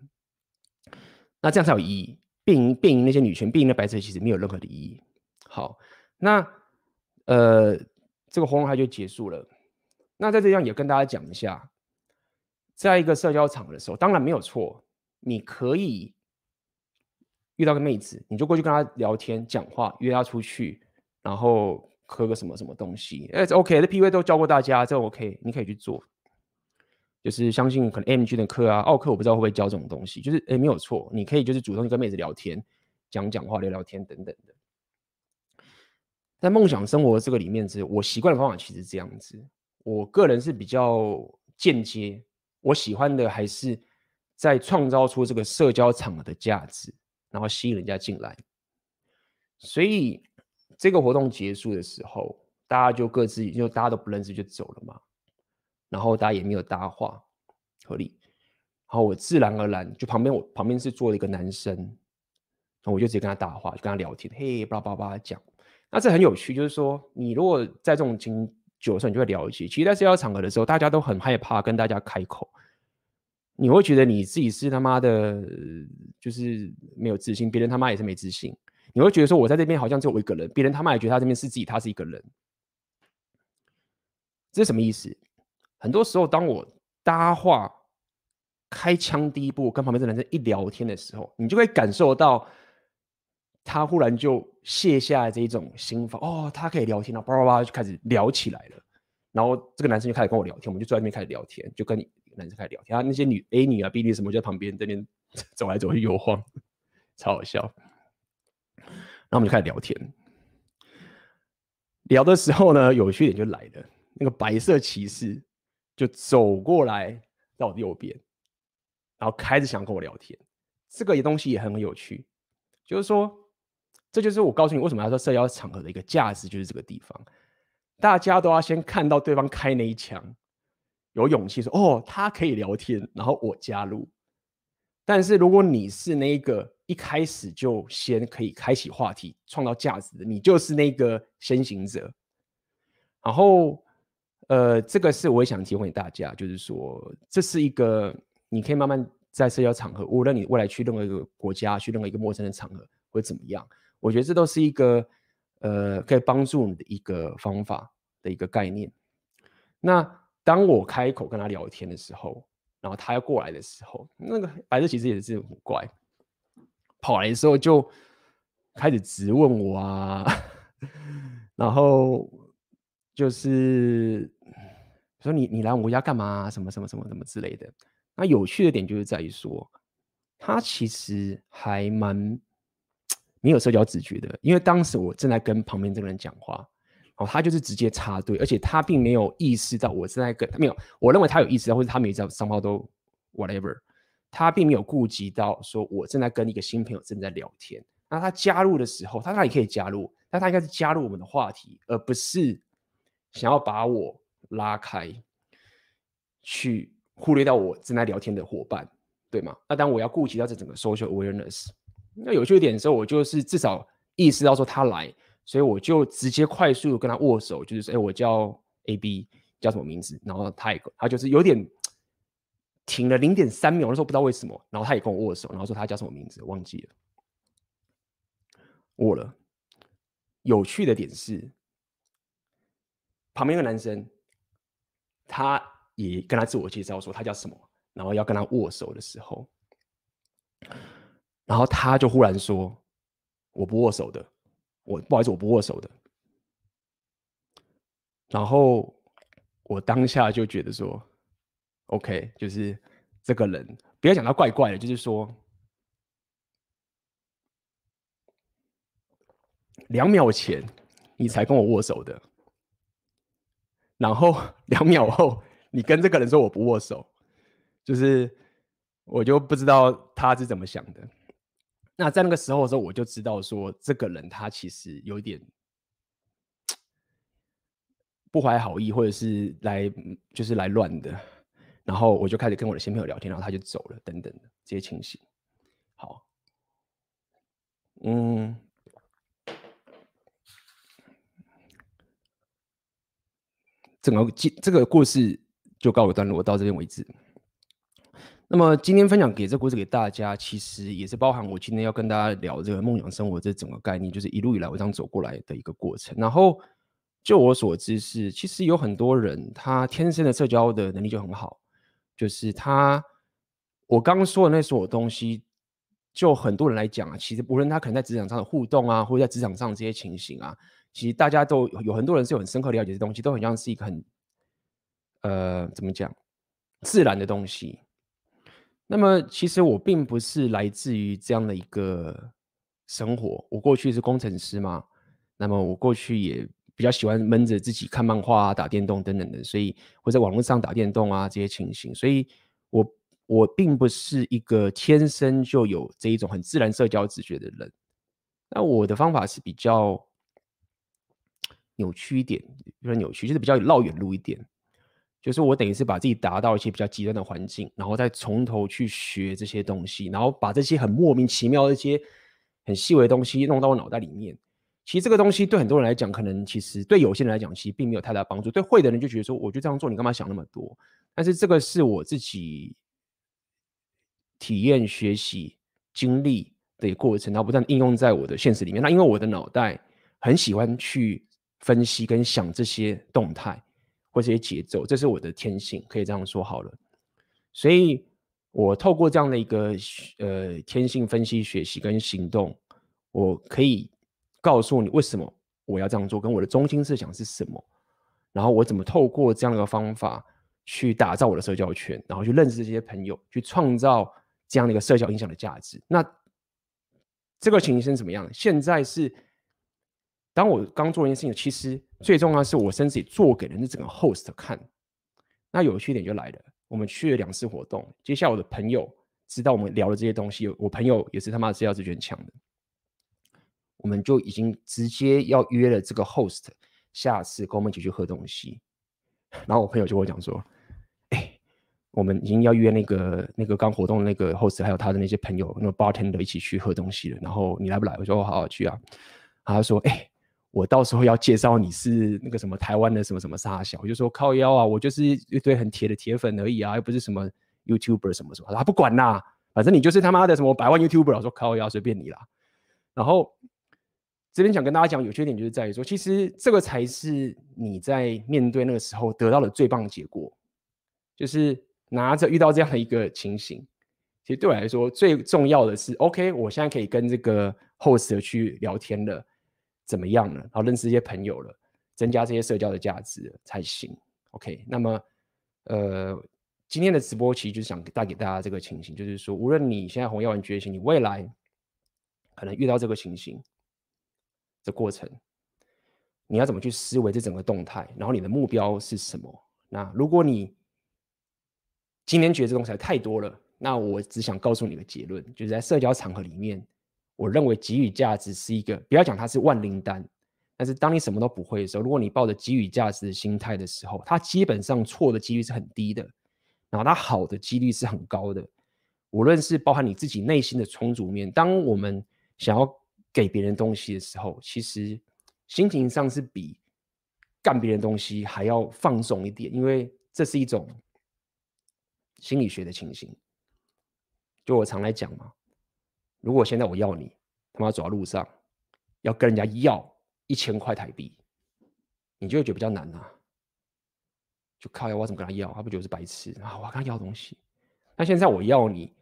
[SPEAKER 1] 那这样才有意义。变赢变赢那些女权，变赢那白色其实没有任何的意义。好，那呃，这个活动它就结束了。那在这样也跟大家讲一下，在一个社交场的时候，当然没有错，你可以遇到个妹子，你就过去跟她聊天、讲话，约她出去，然后喝个什么什么东西，哎，OK，这 PUA 都教过大家，这 OK，你可以去做。就是相信可能 MG 的课啊、奥克，我不知道会不会教这种东西，就是哎，没有错，你可以就是主动去跟妹子聊天、讲讲话、聊聊天等等的。在梦想生活这个里面，是我习惯的方法，其实这样子。我个人是比较间接，我喜欢的还是在创造出这个社交场的价值，然后吸引人家进来。所以这个活动结束的时候，大家就各自，因为大家都不认识就走了嘛，然后大家也没有搭话，合理。然后我自然而然就旁边，我旁边是坐了一个男生，然后我就直接跟他搭话，就跟他聊天，嘿，巴拉巴拉讲。那这很有趣，就是说，你如果在这种情久的时候，你就会了解，其实，在社交场合的时候，大家都很害怕跟大家开口，你会觉得你自己是他妈的，就是没有自信，别人他妈也是没自信，你会觉得说，我在这边好像只有我一个人，别人他妈也觉得他这边是自己，他是一个人，这是什么意思？很多时候，当我搭话、开枪第一步，跟旁边这男生一聊天的时候，你就会感受到。他忽然就卸下这种心防，哦，他可以聊天了，叭叭叭就开始聊起来了。然后这个男生就开始跟我聊天，我们就坐在那边开始聊天，就跟男生开始聊天。他，那些女 A 女啊、B 女什么就在旁边这边 走来走去游晃，超好笑。然后我们就开始聊天，聊的时候呢，有趣点就来了，那个白色骑士就走过来到我右边，然后开始想跟我聊天。这个东西也很有趣，就是说。这就是我告诉你为什么要说社交场合的一个价值，就是这个地方，大家都要先看到对方开那一枪，有勇气说哦，他可以聊天，然后我加入。但是如果你是那一个一开始就先可以开启话题、创造价值的，你就是那个先行者。然后，呃，这个是我也想提供给大家，就是说这是一个你可以慢慢在社交场合，无论你未来去任何一个国家、去任何一个陌生的场合会怎么样。我觉得这都是一个，呃，可以帮助你的一个方法的一个概念。那当我开口跟他聊天的时候，然后他要过来的时候，那个白色其实也是很怪，跑来的时候就开始质问我啊，然后就是说你你来我家干嘛？什么什么什么什么之类的。那有趣的点就是在于说，他其实还蛮。没有社交直觉的，因为当时我正在跟旁边这个人讲话，哦，他就是直接插队，而且他并没有意识到我正在跟没有，我认为他有意识到，或者他没在双方都 whatever，他并没有顾及到说我正在跟一个新朋友正在聊天，那他加入的时候，他当然也可以加入，但他应该是加入我们的话题，而不是想要把我拉开，去忽略到我正在聊天的伙伴，对吗？那当我要顾及到这整个 social awareness，那有趣一点的时候，我就是至少意识到说他来，所以我就直接快速跟他握手，就是说，哎，我叫 AB，叫什么名字？然后他也他就是有点停了零点三秒，那时候不知道为什么，然后他也跟我握手，然后说他叫什么名字，忘记了。握了。有趣的点是，旁边一个男生，他也跟他自我介绍说他叫什么，然后要跟他握手的时候，然后他就忽然说：“我不握手的，我不好意思，我不握手的。”然后我当下就觉得说：“OK，就是这个人，不要讲他怪怪的，就是说。”两秒前你才跟我握手的，然后 两秒后你跟这个人说我不握手，就是我就不知道他是怎么想的。那在那个时候的时候，我就知道说这个人他其实有点不怀好意，或者是来就是来乱的。然后我就开始跟我的新朋友聊天，然后他就走了，等等的这些情形。好，嗯。整个这个故事就告一段落，到这边为止。那么今天分享给这故事给大家，其实也是包含我今天要跟大家聊这个梦想生活这整个概念，就是一路以来我这样走过来的一个过程。然后就我所知是，其实有很多人他天生的社交的能力就很好，就是他我刚刚说的那所有东西，就很多人来讲啊，其实无论他可能在职场上的互动啊，或者在职场上这些情形啊。其实大家都有很多人是有很深刻了解这东西，都很像是一个很，呃，怎么讲，自然的东西。那么其实我并不是来自于这样的一个生活，我过去是工程师嘛，那么我过去也比较喜欢闷着自己看漫画啊、打电动等等的，所以会在网络上打电动啊这些情形，所以我我并不是一个天生就有这一种很自然社交直觉的人。那我的方法是比较。扭曲一点，比较扭曲，就是比较绕远路一点。就是我等于是把自己达到一些比较极端的环境，然后再从头去学这些东西，然后把这些很莫名其妙的一些很细微的东西弄到我脑袋里面。其实这个东西对很多人来讲，可能其实对有些人来讲，其实并没有太大帮助。对会的人就觉得说，我就这样做，你干嘛想那么多？但是这个是我自己体验、学习、经历的过程，然后不断应用在我的现实里面。那因为我的脑袋很喜欢去。分析跟想这些动态或这些节奏，这是我的天性，可以这样说好了。所以，我透过这样的一个呃天性分析、学习跟行动，我可以告诉你为什么我要这样做，跟我的中心思想是什么，然后我怎么透过这样的方法去打造我的社交圈，然后去认识这些朋友，去创造这样的一个社交影响的价值。那这个情形是怎么样？现在是。当我刚做一件事情，其实最重要是我甚至也做给了那整个 host 看。那有趣点就来了，我们去了两次活动。接下来我的朋友知道我们聊的这些东西，我朋友也是他妈的社交直觉很强的，我们就已经直接要约了这个 host 下次跟我们一起去喝东西。然后我朋友就会讲说：“哎，我们已经要约那个那个刚活动的那个 host，还有他的那些朋友，那个 bartender 一起去喝东西了。然后你来不来？”我说：“我好好去啊。”他说：“哎。”我到时候要介绍你是那个什么台湾的什么什么沙小，我就说靠腰啊，我就是一堆很铁的铁粉而已啊，又不是什么 YouTuber 什么什么，他不管啦，反正你就是他妈的什么百万 YouTuber，我说靠腰随便你啦。然后这边想跟大家讲，有缺点就是在于说，其实这个才是你在面对那个时候得到的最棒的结果，就是拿着遇到这样的一个情形，其实对我来说最重要的是，OK，我现在可以跟这个 host 去聊天了。怎么样呢？然后认识一些朋友了，增加这些社交的价值才行。OK，那么呃，今天的直播其实就是想带给大家这个情形，就是说，无论你现在红药丸觉醒，你未来可能遇到这个情形的过程，你要怎么去思维这整个动态？然后你的目标是什么？那如果你今天觉得这东西太多了，那我只想告诉你个结论，就是在社交场合里面。我认为给予价值是一个，不要讲它是万灵丹，但是当你什么都不会的时候，如果你抱着给予价值的心态的时候，它基本上错的几率是很低的，然后它好的几率是很高的。无论是包含你自己内心的充足面，当我们想要给别人东西的时候，其实心情上是比干别人东西还要放松一点，因为这是一种心理学的情形。就我常来讲嘛。如果现在我要你，他妈走在路上，要跟人家要一千块台币，你就会觉得比较难呐、啊。就靠呀，我怎么跟他要？他不觉得是白痴啊？我跟他要东西。那现在我要你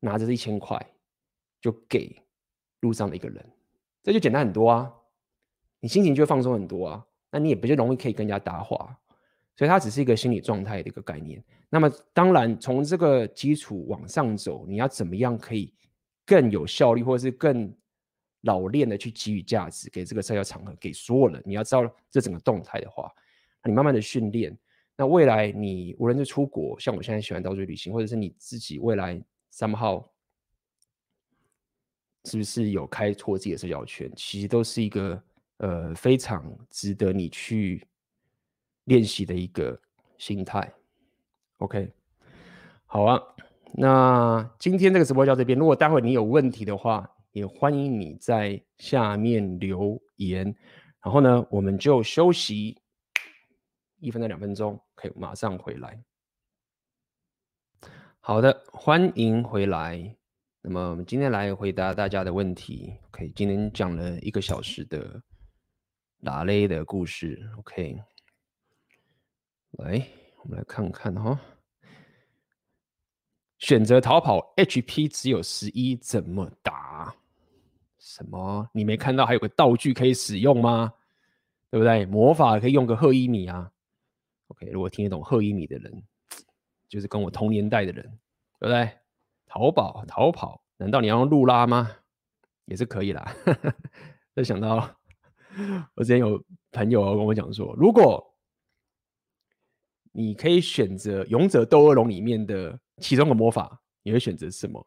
[SPEAKER 1] 拿着这一千块，就给路上的一个人，这就简单很多啊。你心情就会放松很多啊。那你也比较容易可以跟人家搭话。所以它只是一个心理状态的一个概念。那么当然，从这个基础往上走，你要怎么样可以？更有效率，或者是更老练的去给予价值给这个社交场合，给所有人。你要知道这整个动态的话，你慢慢的训练，那未来你无论是出国，像我现在喜欢到处旅行，或者是你自己未来 somehow 是不是有开拓自己的社交圈，其实都是一个呃非常值得你去练习的一个心态。OK，好啊。那今天这个直播就到这边。如果待会你有问题的话，也欢迎你在下面留言。然后呢，我们就休息一分到两分钟，可以马上回来。好的，欢迎回来。那么我们今天来回答大家的问题。OK，今天讲了一个小时的拉雷的故事。OK，来，我们来看看哈。选择逃跑，HP 只有十一，怎么打？什么？你没看到还有个道具可以使用吗？对不对？魔法可以用个赫伊米啊。OK，如果听得懂赫伊米的人，就是跟我同年代的人，对不对？逃跑，逃跑，难道你要用路拉吗？也是可以啦。就想到我之前有朋友跟我讲说，如果你可以选择《勇者斗恶龙》里面的。其中的魔法，你会选择什么？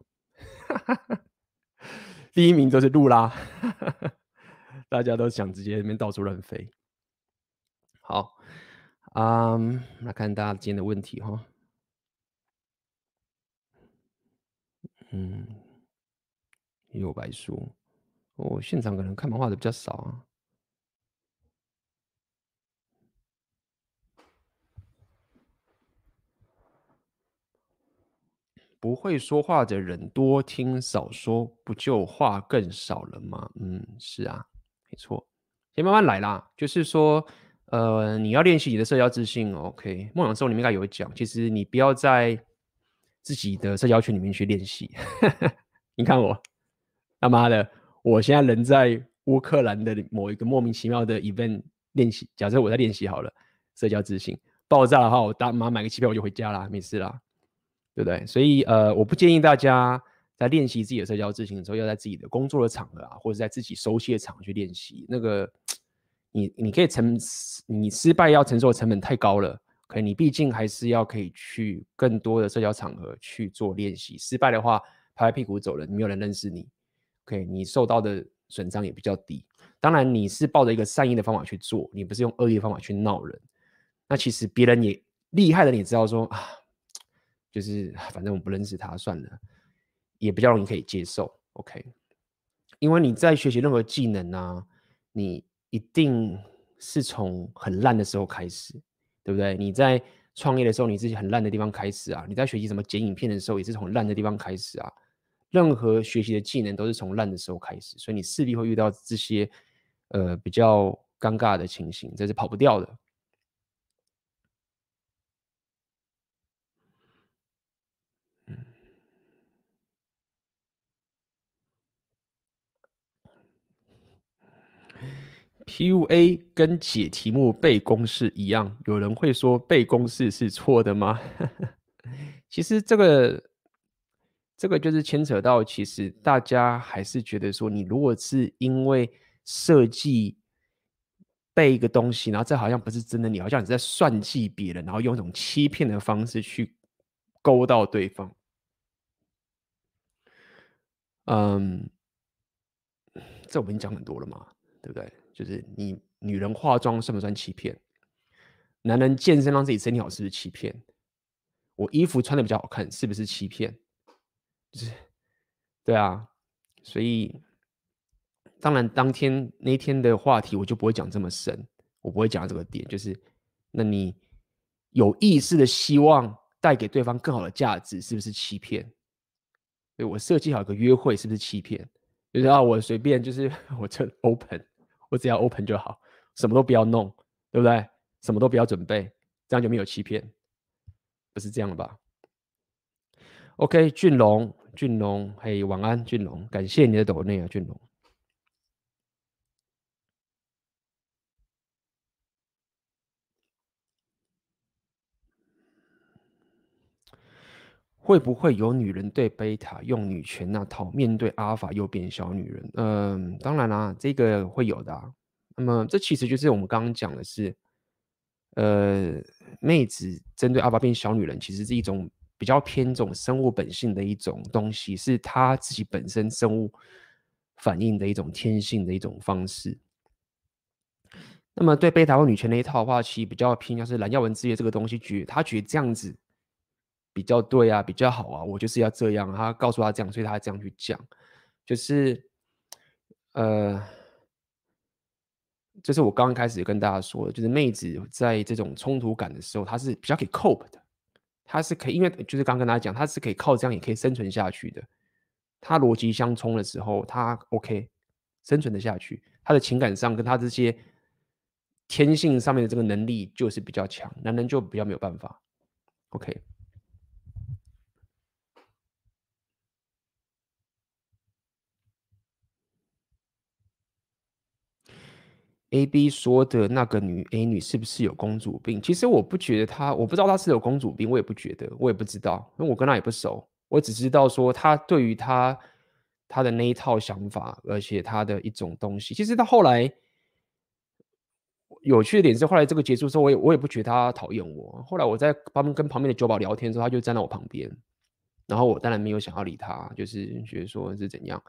[SPEAKER 1] 第一名就是路拉，大家都想直接那边到处乱飞。好，嗯，来看大家今天的问题哈。嗯，也有白书，我、哦、现场可能看漫画的比较少啊。不会说话的人多听少说，不就话更少了吗？嗯，是啊，没错，先慢慢来啦。就是说，呃，你要练习你的社交自信。OK，梦想之后里面应该有讲，其实你不要在自己的社交圈里面去练习。你看我，他妈的，我现在人在乌克兰的某一个莫名其妙的 event 练习。假设我在练习好了，社交自信爆炸的话，我打马买个机票我就回家啦，没事啦。对不对？所以呃，我不建议大家在练习自己的社交自信的时候，要在自己的工作的场合啊，或者在自己熟悉的场合去练习。那个，你你可以承，你失败要承受的成本太高了。可你毕竟还是要可以去更多的社交场合去做练习。失败的话，拍拍屁股走人，没有人认识你。OK，你受到的损伤也比较低。当然，你是抱着一个善意的方法去做，你不是用恶意的方法去闹人。那其实别人也厉害的，你知道说啊。就是反正我不认识他算了，也比较容易可以接受。OK，因为你在学习任何技能啊，你一定是从很烂的时候开始，对不对？你在创业的时候，你自己很烂的地方开始啊；你在学习什么剪影片的时候，也是从烂的地方开始啊。任何学习的技能都是从烂的时候开始，所以你势必会遇到这些呃比较尴尬的情形，这是跑不掉的。PUA 跟解题目背公式一样，有人会说背公式是错的吗？其实这个这个就是牵扯到，其实大家还是觉得说，你如果是因为设计背一个东西，然后这好像不是真的，你好像你在算计别人，然后用一种欺骗的方式去勾到对方。嗯。这我们讲很多了嘛，对不对？就是你女人化妆算不算欺骗？男人健身让自己身体好是不是欺骗？我衣服穿的比较好看是不是欺骗？就是，对啊，所以当然当天那天的话题我就不会讲这么深，我不会讲这个点，就是那你有意识的希望带给对方更好的价值，是不是欺骗？对，我设计好一个约会是不是欺骗？就是啊，我随便就是 我这 open，我只要 open 就好，什么都不要弄，对不对？什么都不要准备，这样就没有欺骗，不是这样吧？OK，俊龙，俊龙，嘿，晚安，俊龙，感谢你的抖内啊，俊龙。会不会有女人对贝塔用女权那套，面对阿尔法又变小女人？嗯，当然啦，这个会有的。那么这其实就是我们刚刚讲的是，呃，妹子针对阿尔法变小女人，其实是一种比较偏种生物本性的一种东西，是她自己本身生物反应的一种天性的一种方式。那么对贝塔或女权那一套的话，其实比较偏向是蓝耀文之夜这个东西，觉他觉得这样子。比较对啊，比较好啊，我就是要这样。他告诉他这样，所以他这样去讲，就是，呃，这是我刚刚开始跟大家说的，就是妹子在这种冲突感的时候，她是比较可以 cope 的，她是可以，因为就是刚跟大家讲，她是可以靠这样也可以生存下去的。她逻辑相冲的时候，她 OK 生存的下去，她的情感上跟她这些天性上面的这个能力就是比较强，男人就比较没有办法。OK。A B 说的那个女 A 女是不是有公主病？其实我不觉得她，我不知道她是有公主病，我也不觉得，我也不知道，因为我跟她也不熟。我只知道说她对于她她的那一套想法，而且她的一种东西，其实到后来有趣的点是，后来这个结束之后，我也我也不觉得她讨厌我。后来我在旁跟旁边的酒保聊天的时候，她就站在我旁边，然后我当然没有想要理她，就是觉得说是怎样。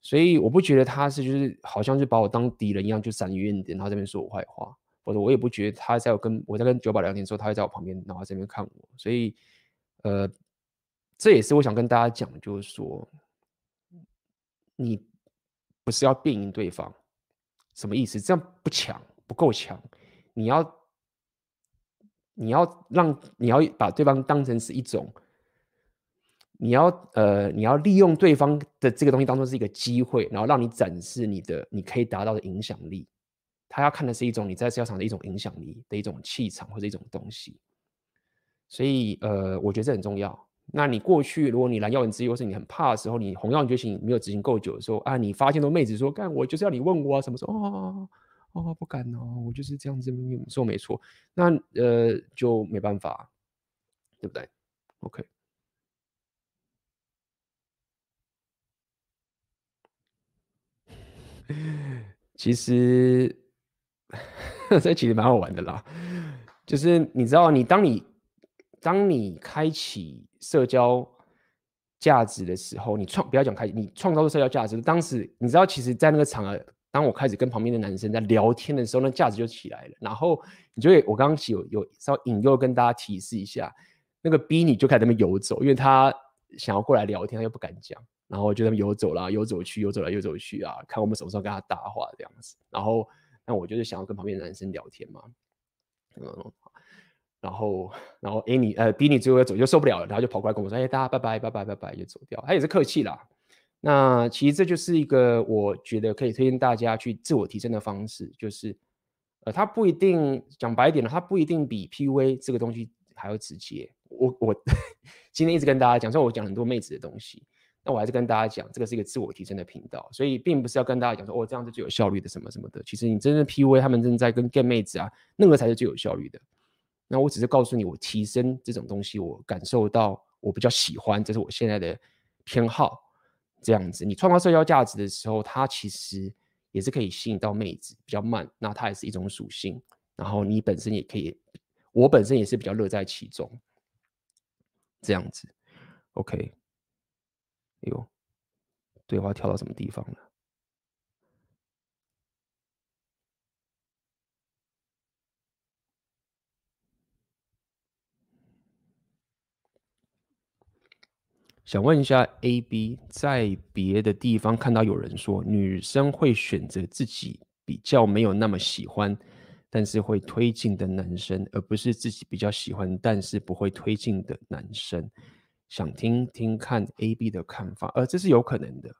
[SPEAKER 1] 所以我不觉得他是就是好像是把我当敌人一样，就闪远点，然后这边说我坏话，或者我也不觉得他在我跟我在跟酒保聊天的时候，他会在我旁边，然后这边看我。所以，呃，这也是我想跟大家讲，就是说，你不是要辩赢对方，什么意思？这样不强，不够强。你要你要让你要把对方当成是一种。你要呃，你要利用对方的这个东西当做是一个机会，然后让你展示你的你可以达到的影响力。他要看的是一种你在市场的一种影响力的一种气场或者一种东西。所以呃，我觉得这很重要。那你过去如果你蓝耀文之夜，或是你很怕的时候，你红药觉醒没有执行够久的时候啊，你发现都妹子说干我就是要你问我啊，什么时候哦哦不敢哦，我就是这样子，说没错。那呃就没办法，对不对？OK。其实 这其实蛮好玩的啦，就是你知道，你当你当你开启社交价值的时候，你创不要讲开，你创造的社交价值。当时你知道，其实，在那个场合，当我开始跟旁边的男生在聊天的时候，那价值就起来了。然后你就会，我刚刚有有稍微引诱跟大家提示一下，那个 B 你就开始在那边游走，因为他想要过来聊天，他又不敢讲。然后就这么游走啦，游走去，游走来，游走去啊，看我们什么时候跟他搭话这样子。然后，那我就是想要跟旁边男生聊天嘛，嗯，然后，然后 A 你呃 B 你最后要走就受不了了，然后就跑过来跟我说：“哎，大家拜拜拜拜拜拜，就走掉。”他也是客气啦。那其实这就是一个我觉得可以推荐大家去自我提升的方式，就是呃，他不一定讲白一点了，他不一定比 PUA 这个东西还要直接。我我今天一直跟大家讲，说我讲很多妹子的东西。那我还是跟大家讲，这个是一个自我提升的频道，所以并不是要跟大家讲说，哦，这样是最有效率的什么什么的。其实你真正 PUA 他们正在跟 get 妹子啊，那个才是最有效率的。那我只是告诉你，我提升这种东西，我感受到我比较喜欢，这是我现在的偏好。这样子，你创造社交价值的时候，它其实也是可以吸引到妹子，比较慢，那它也是一种属性。然后你本身也可以，我本身也是比较乐在其中。这样子。Ok 哎呦对话跳到什么地方了？想问一下 ab 在别的地方看到有人说女生会选择自己比较没有那么喜欢但是会推进的男生，而不是自己比较喜欢但是不会推进的男生。想听听看 AB 的看法，呃，这是有可能的。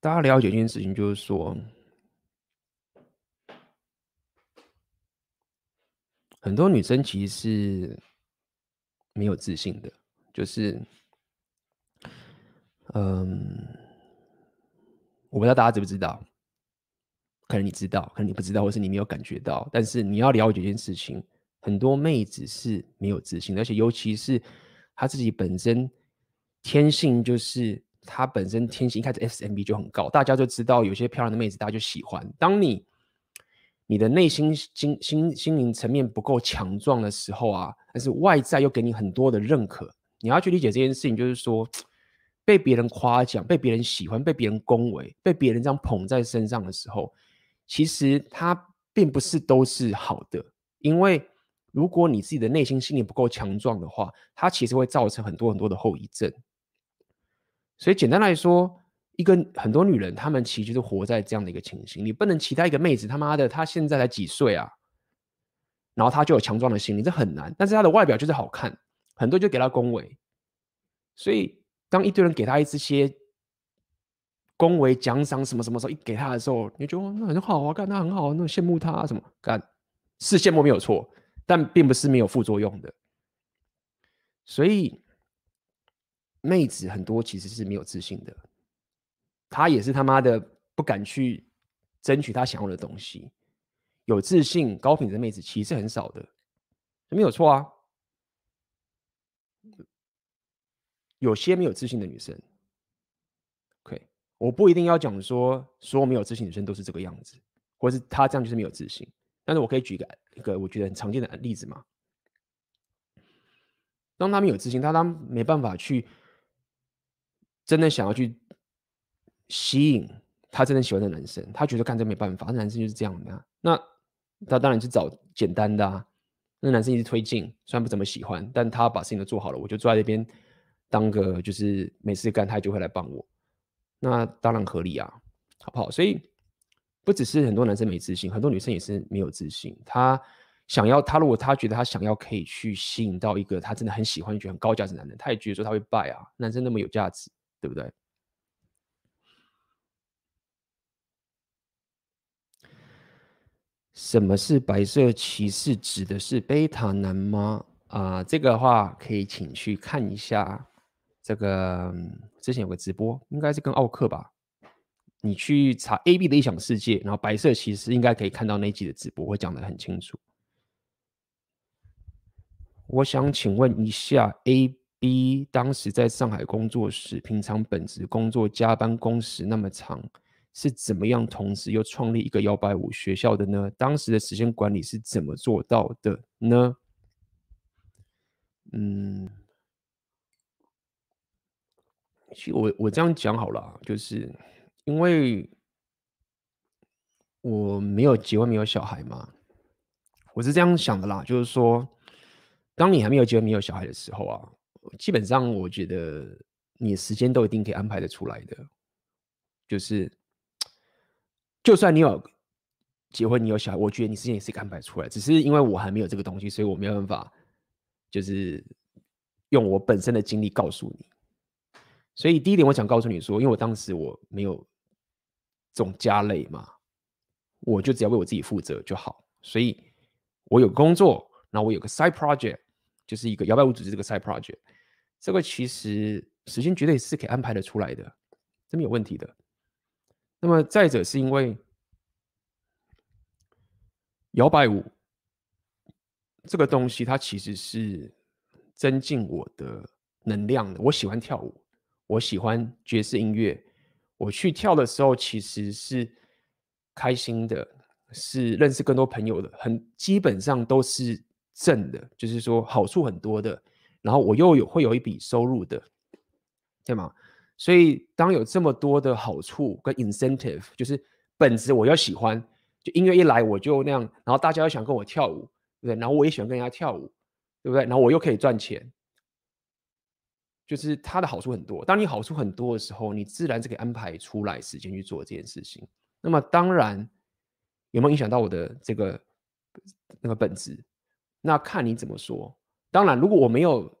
[SPEAKER 1] 大家了解一件事情，就是说，很多女生其实是没有自信的，就是，嗯，我不知道大家知不知道，可能你知道，可能你不知道，或是你没有感觉到，但是你要了解一件事情。很多妹子是没有自信，而且尤其是她自己本身天性就是她本身天性一开始 SMB 就很高，大家就知道有些漂亮的妹子大家就喜欢。当你你的内心心心心灵层面不够强壮的时候啊，但是外在又给你很多的认可，你要去理解这件事情，就是说被别人夸奖、被别人喜欢、被别人恭维、被别人这样捧在身上的时候，其实它并不是都是好的，因为。如果你自己的内心心理不够强壮的话，它其实会造成很多很多的后遗症。所以简单来说，一个很多女人，她们其实就是活在这样的一个情形。你不能期待一个妹子，他妈的，她现在才几岁啊，然后她就有强壮的心理，这很难。但是她的外表就是好看，很多就给她恭维。所以当一堆人给她一些恭维、奖赏什么什么时候一给她的时候，你就觉得那很好啊，干她很好，那羡慕她什么干，是羡慕没有错。但并不是没有副作用的，所以妹子很多其实是没有自信的，她也是他妈的不敢去争取她想要的东西。有自信、高品质妹子其实很少的，没有错啊。有些没有自信的女生我不一定要讲说所有没有自信女生都是这个样子，或是她这样就是没有自信。但是我可以举一个一个我觉得很常见的例子嘛。当他们有自信，他当没办法去真的想要去吸引他真的喜欢的男生，他觉得干这没办法，那男生就是这样的。那他当然是找简单的啊。那男生一直推进，虽然不怎么喜欢，但他把事情都做好了，我就坐在这边当个就是没事干，他就会来帮我。那当然合理啊，好不好？所以。不只是很多男生没自信，很多女生也是没有自信。他想要，他如果他觉得他想要可以去吸引到一个他真的很喜欢、觉得很高价值男人，他也觉得说他会败啊。男生那么有价值，对不对？什么是白色骑士？指的是贝塔男吗？啊、呃，这个的话可以请去看一下。这个之前有个直播，应该是跟奥克吧。你去查 A B 的异想世界，然后白色骑士应该可以看到那集的直播，会讲得很清楚。我想请问一下，A B 当时在上海工作时，平常本职工作加班工时那么长，是怎么样同时又创立一个摇摆舞学校的呢？当时的时间管理是怎么做到的呢？嗯，其实我我这样讲好了，就是。因为我没有结婚，没有小孩嘛，我是这样想的啦。就是说，当你还没有结婚、没有小孩的时候啊，基本上我觉得你时间都一定可以安排的出来的。就是，就算你有结婚、你有小孩，我觉得你时间也是可以安排出来。只是因为我还没有这个东西，所以我没有办法，就是用我本身的经历告诉你。所以第一点，我想告诉你说，因为我当时我没有。这种家累嘛，我就只要为我自己负责就好。所以，我有工作，然后我有个 side project，就是一个摇摆舞组织这个 side project，这个其实时间绝对是可以安排的出来的，这没有问题的。那么再者是因为摇摆舞这个东西，它其实是增进我的能量的。我喜欢跳舞，我喜欢爵士音乐。我去跳的时候，其实是开心的，是认识更多朋友的，很基本上都是正的，就是说好处很多的。然后我又有会有一笔收入的，对吗？所以当有这么多的好处跟 incentive，就是本质我要喜欢，就音乐一来我就那样，然后大家又想跟我跳舞，对不对？然后我也喜欢跟人家跳舞，对不对？然后我又可以赚钱，就是它的好处很多。当你好处很多的时候，你自然是可以安排出来时间去做这件事情。那么当然有没有影响到我的这个那个本质？那看你怎么说。当然，如果我没有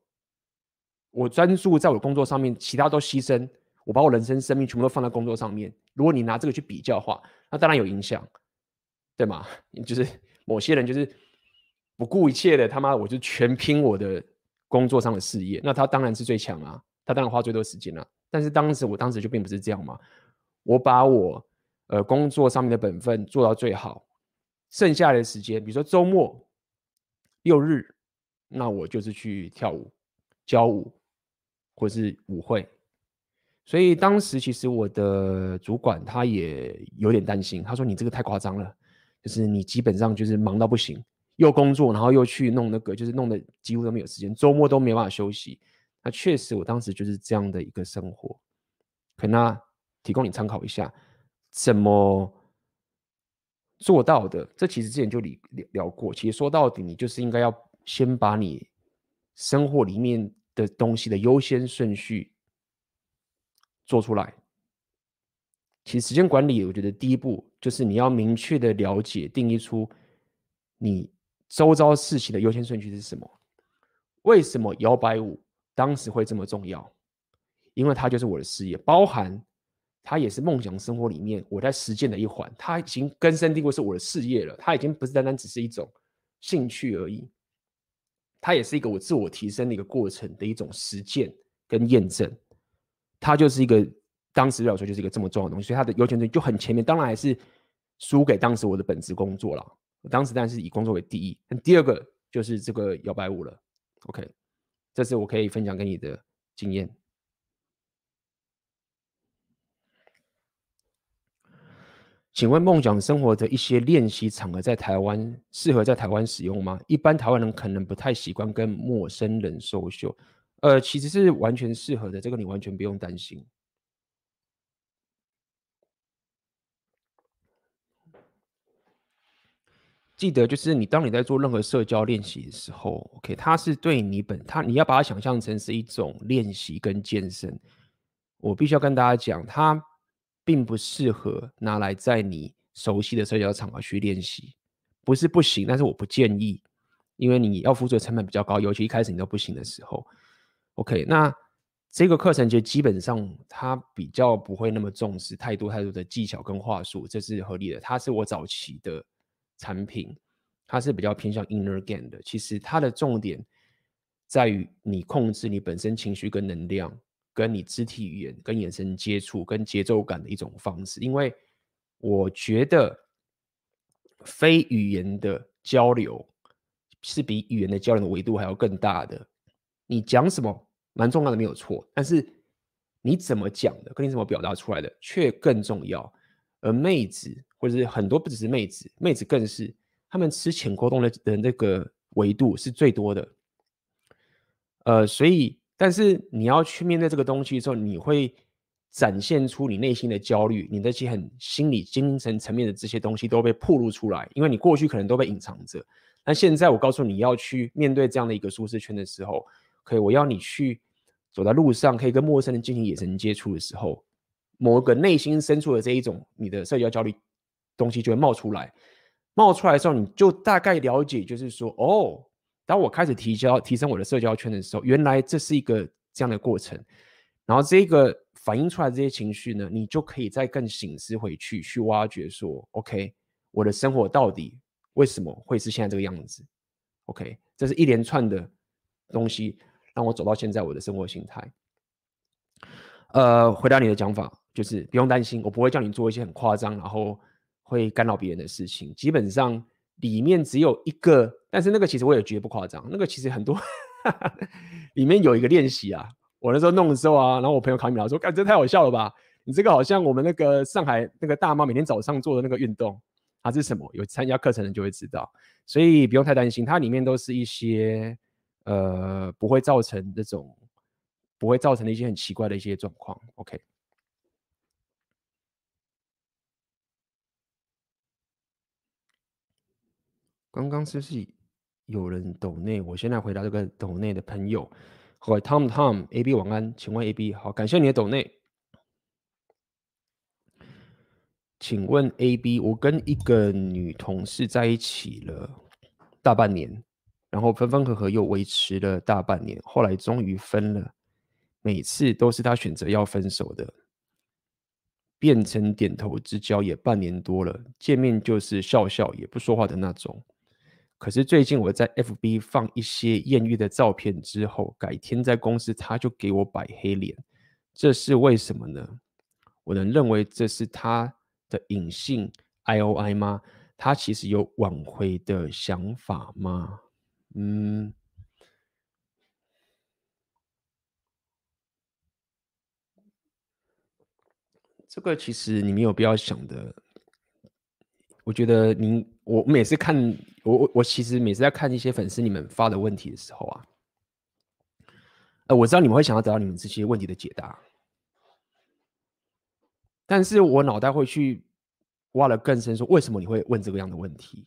[SPEAKER 1] 我专注在我的工作上面，其他都牺牲，我把我人生生命全部都放在工作上面。如果你拿这个去比较的话，那当然有影响，对吗？就是某些人就是。不顾一切的，他妈我就全拼我的工作上的事业，那他当然是最强啊，他当然花最多时间了。但是当时我当时就并不是这样嘛，我把我呃工作上面的本分做到最好，剩下的时间，比如说周末、六日，那我就是去跳舞、教舞或是舞会。所以当时其实我的主管他也有点担心，他说：“你这个太夸张了，就是你基本上就是忙到不行。”又工作，然后又去弄那个，就是弄得几乎都没有时间，周末都没办法休息。那确实，我当时就是这样的一个生活。可那提供你参考一下，怎么做到的？这其实之前就聊聊过。其实说到底，你就是应该要先把你生活里面的东西的优先顺序做出来。其实时间管理，我觉得第一步就是你要明确的了解、定义出你。周遭事情的优先顺序是什么？为什么摇摆舞当时会这么重要？因为它就是我的事业，包含它也是梦想生活里面我在实践的一环。它已经根深蒂固是我的事业了，它已经不是单单只是一种兴趣而已，它也是一个我自我提升的一个过程的一种实践跟验证。它就是一个当时来说就是一个这么重要的东西，所以它的优先顺序就很前面。当然还是输给当时我的本职工作了。我当时当然是以工作为第一，那第二个就是这个摇摆舞了。OK，这是我可以分享给你的经验。请问梦想生活的一些练习场合在台湾适合在台湾使用吗？一般台湾人可能不太习惯跟陌生人 social，呃，其实是完全适合的，这个你完全不用担心。记得就是你，当你在做任何社交练习的时候，OK，它是对你本它，你要把它想象成是一种练习跟健身。我必须要跟大家讲，它并不适合拿来在你熟悉的社交场合去练习，不是不行，但是我不建议，因为你要付出的成本比较高，尤其一开始你都不行的时候，OK，那这个课程就基本上它比较不会那么重视太多太多的技巧跟话术，这是合理的。它是我早期的。产品它是比较偏向 inner game 的，其实它的重点在于你控制你本身情绪跟能量，跟你肢体语言、跟眼神接触、跟节奏感的一种方式。因为我觉得非语言的交流是比语言的交流的维度还要更大的。你讲什么蛮重要的，没有错，但是你怎么讲的，跟你怎么表达出来的却更重要。而妹子。或者是很多不只是妹子，妹子更是他们吃浅沟通的的那个维度是最多的。呃，所以，但是你要去面对这个东西的时候，你会展现出你内心的焦虑，你那些很心理、精神层面的这些东西都被暴露出来，因为你过去可能都被隐藏着。那现在我告诉你要去面对这样的一个舒适圈的时候，可以，我要你去走在路上，可以跟陌生人进行眼神接触的时候，某个内心深处的这一种你的社交焦虑。东西就会冒出来，冒出来的时候，你就大概了解，就是说，哦，当我开始提交提升我的社交圈的时候，原来这是一个这样的过程。然后这个反映出来这些情绪呢，你就可以再更省思回去，去挖掘说，OK，我的生活到底为什么会是现在这个样子？OK，这是一连串的东西让我走到现在我的生活形态。呃，回答你的讲法，就是不用担心，我不会叫你做一些很夸张，然后。会干扰别人的事情，基本上里面只有一个，但是那个其实我也觉得不夸张。那个其实很多，里面有一个练习啊，我那时候弄的时候啊，然后我朋友卡米拉说：“干，这太好笑了吧？你这个好像我们那个上海那个大妈每天早上做的那个运动，它是什么？有参加课程的就会知道，所以不用太担心，它里面都是一些呃不会造成这种不会造成的一些很奇怪的一些状况。OK。”刚刚是不是有人抖内，我现在回答这个抖内的朋友。好，Tom Tom，AB 晚安，请问 AB 好，感谢你的抖内。请问 AB，我跟一个女同事在一起了大半年，然后分分合合又维持了大半年，后来终于分了。每次都是她选择要分手的，变成点头之交也半年多了，见面就是笑笑也不说话的那种。可是最近我在 FB 放一些艳遇的照片之后，改天在公司他就给我摆黑脸，这是为什么呢？我能认为这是他的隐性 IOI 吗？他其实有挽回的想法吗？嗯，这个其实你没有必要想的。我觉得您，我每次看我我我其实每次在看一些粉丝你们发的问题的时候啊，呃，我知道你们会想要得到你们这些问题的解答，但是我脑袋会去挖了更深，说为什么你会问这个样的问题？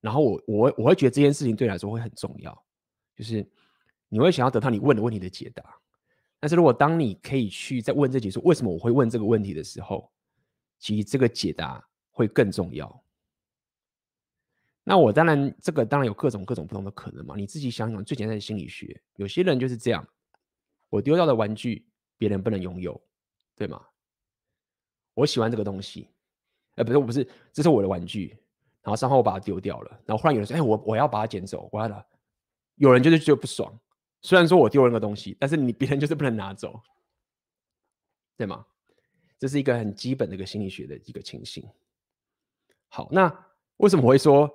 [SPEAKER 1] 然后我我我会觉得这件事情对你来说会很重要，就是你会想要得到你问的问题的解答。但是如果当你可以去再问这几说为什么我会问这个问题的时候，其实这个解答。会更重要。那我当然，这个当然有各种各种不同的可能嘛。你自己想想，最简单的心理学，有些人就是这样：我丢掉的玩具，别人不能拥有，对吗？我喜欢这个东西，哎，不是，我不是，这是我的玩具。然后稍后我把它丢掉了，然后忽然有人说：“哎，我我要把它捡走，我要的。”有人就是觉得不爽。虽然说我丢了那个东西，但是你别人就是不能拿走，对吗？这是一个很基本的一个心理学的一个情形。好，那为什么我会说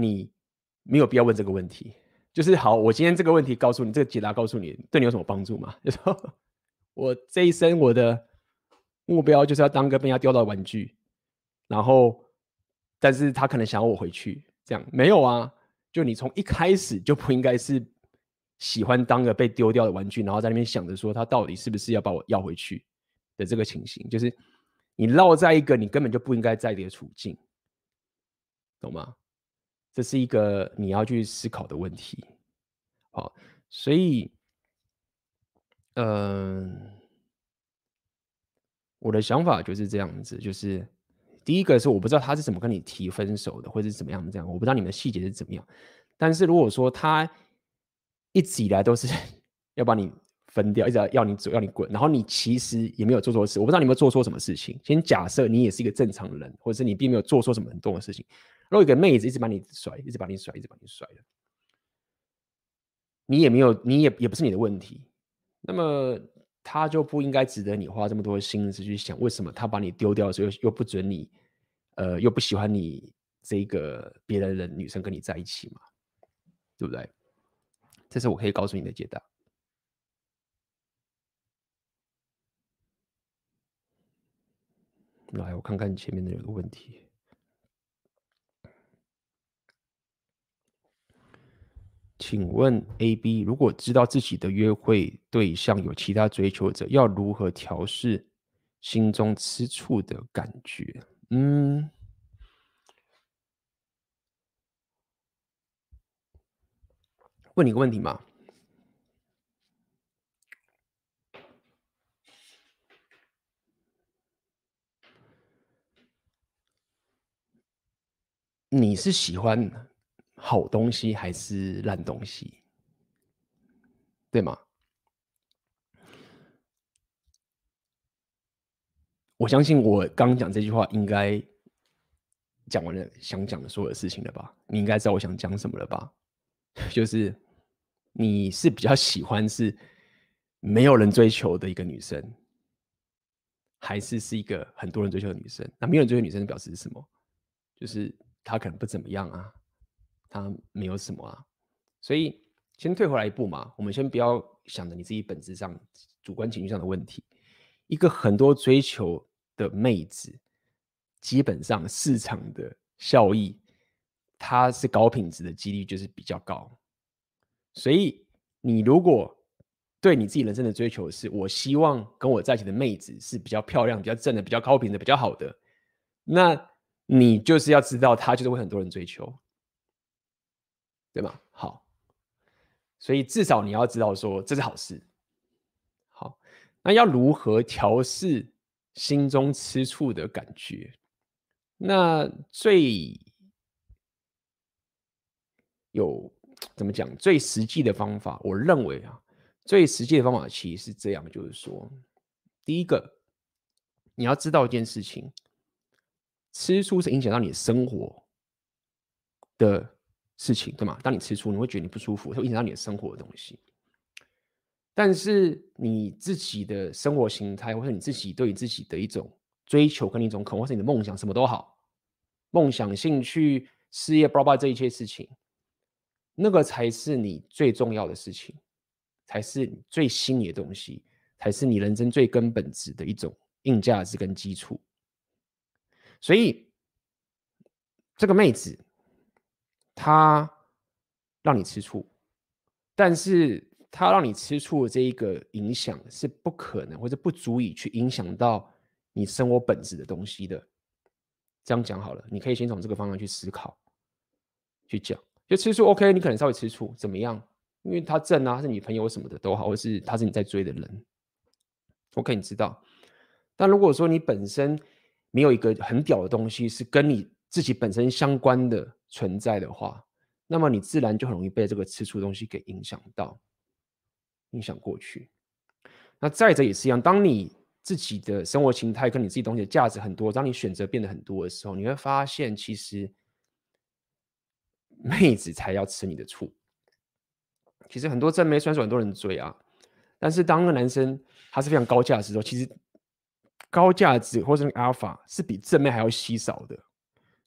[SPEAKER 1] 你没有必要问这个问题？就是好，我今天这个问题告诉你，这个解答告诉你，对你有什么帮助吗？就说我这一生我的目标就是要当个被人家丢到的玩具，然后，但是他可能想要我回去，这样没有啊？就你从一开始就不应该是喜欢当个被丢掉的玩具，然后在那边想着说他到底是不是要把我要回去的这个情形，就是。你落在一个你根本就不应该在的处境，懂吗？这是一个你要去思考的问题。好，所以，嗯、我的想法就是这样子，就是第一个是我不知道他是怎么跟你提分手的，或者是怎么样这样，我不知道你们的细节是怎么样。但是如果说他一直以来都是 要把你。分掉，一直要你走，要你滚。然后你其实也没有做错事，我不知道你有没有做错什么事情。先假设你也是一个正常人，或者是你并没有做错什么很多的事情。如果一个妹子一直把你甩，一直把你甩，一直把你甩了，你也没有，你也也不是你的问题。那么他就不应该值得你花这么多心思去想，为什么他把你丢掉的时候又又不准你，呃，又不喜欢你这个别的人女生跟你在一起嘛？对不对？这是我可以告诉你的解答。来，我看看前面的有个问题。请问 AB，如果知道自己的约会对象有其他追求者，要如何调试心中吃醋的感觉？嗯，问你个问题嘛。你是喜欢好东西还是烂东西？对吗？我相信我刚讲这句话应该讲完了想讲的所有事情了吧？你应该知道我想讲什么了吧？就是你是比较喜欢是没有人追求的一个女生，还是是一个很多人追求的女生？那没有人追求的女生表示是什么？就是。她可能不怎么样啊，他没有什么啊，所以先退回来一步嘛。我们先不要想着你自己本质上主观情绪上的问题。一个很多追求的妹子，基本上市场的效益，它是高品质的几率就是比较高。所以你如果对你自己人生的追求是，我希望跟我在一起的妹子是比较漂亮、比较正的、比较高品的、比较好的，那。你就是要知道，她就是会很多人追求，对吗？好，所以至少你要知道说这是好事。好，那要如何调试心中吃醋的感觉？那最有怎么讲？最实际的方法，我认为啊，最实际的方法其实是这样，就是说，第一个，你要知道一件事情，吃醋是影响到你生活的事情，对吗？当你吃醋，你会觉得你不舒服，会影响到你的生活的东西。但是你自己的生活形态，或者你自己对你自己的一种追求跟一种渴望，或是你的梦想，什么都好，梦想、兴趣、事业，包括这一切事情。那个才是你最重要的事情，才是你最心仪的东西，才是你人生最根本质的一种硬价值跟基础。所以，这个妹子他让你吃醋，但是他让你吃醋的这一个影响是不可能或者不足以去影响到你生活本质的东西的。这样讲好了，你可以先从这个方向去思考，去讲。就吃醋，OK，你可能稍微吃醋，怎么样？因为他正啊，他是你朋友什么的都好，或是他是你在追的人，OK，你知道。但如果说你本身没有一个很屌的东西是跟你自己本身相关的存在的话，那么你自然就很容易被这个吃醋的东西给影响到，影响过去。那再者也是一样，当你自己的生活形态跟你自己东西的价值很多，当你选择变得很多的时候，你会发现其实。妹子才要吃你的醋。其实很多正妹，虽然说很多人追啊，但是当个男生他是非常高价值的时候，其实高价值或者是阿尔法是比正妹还要稀少的。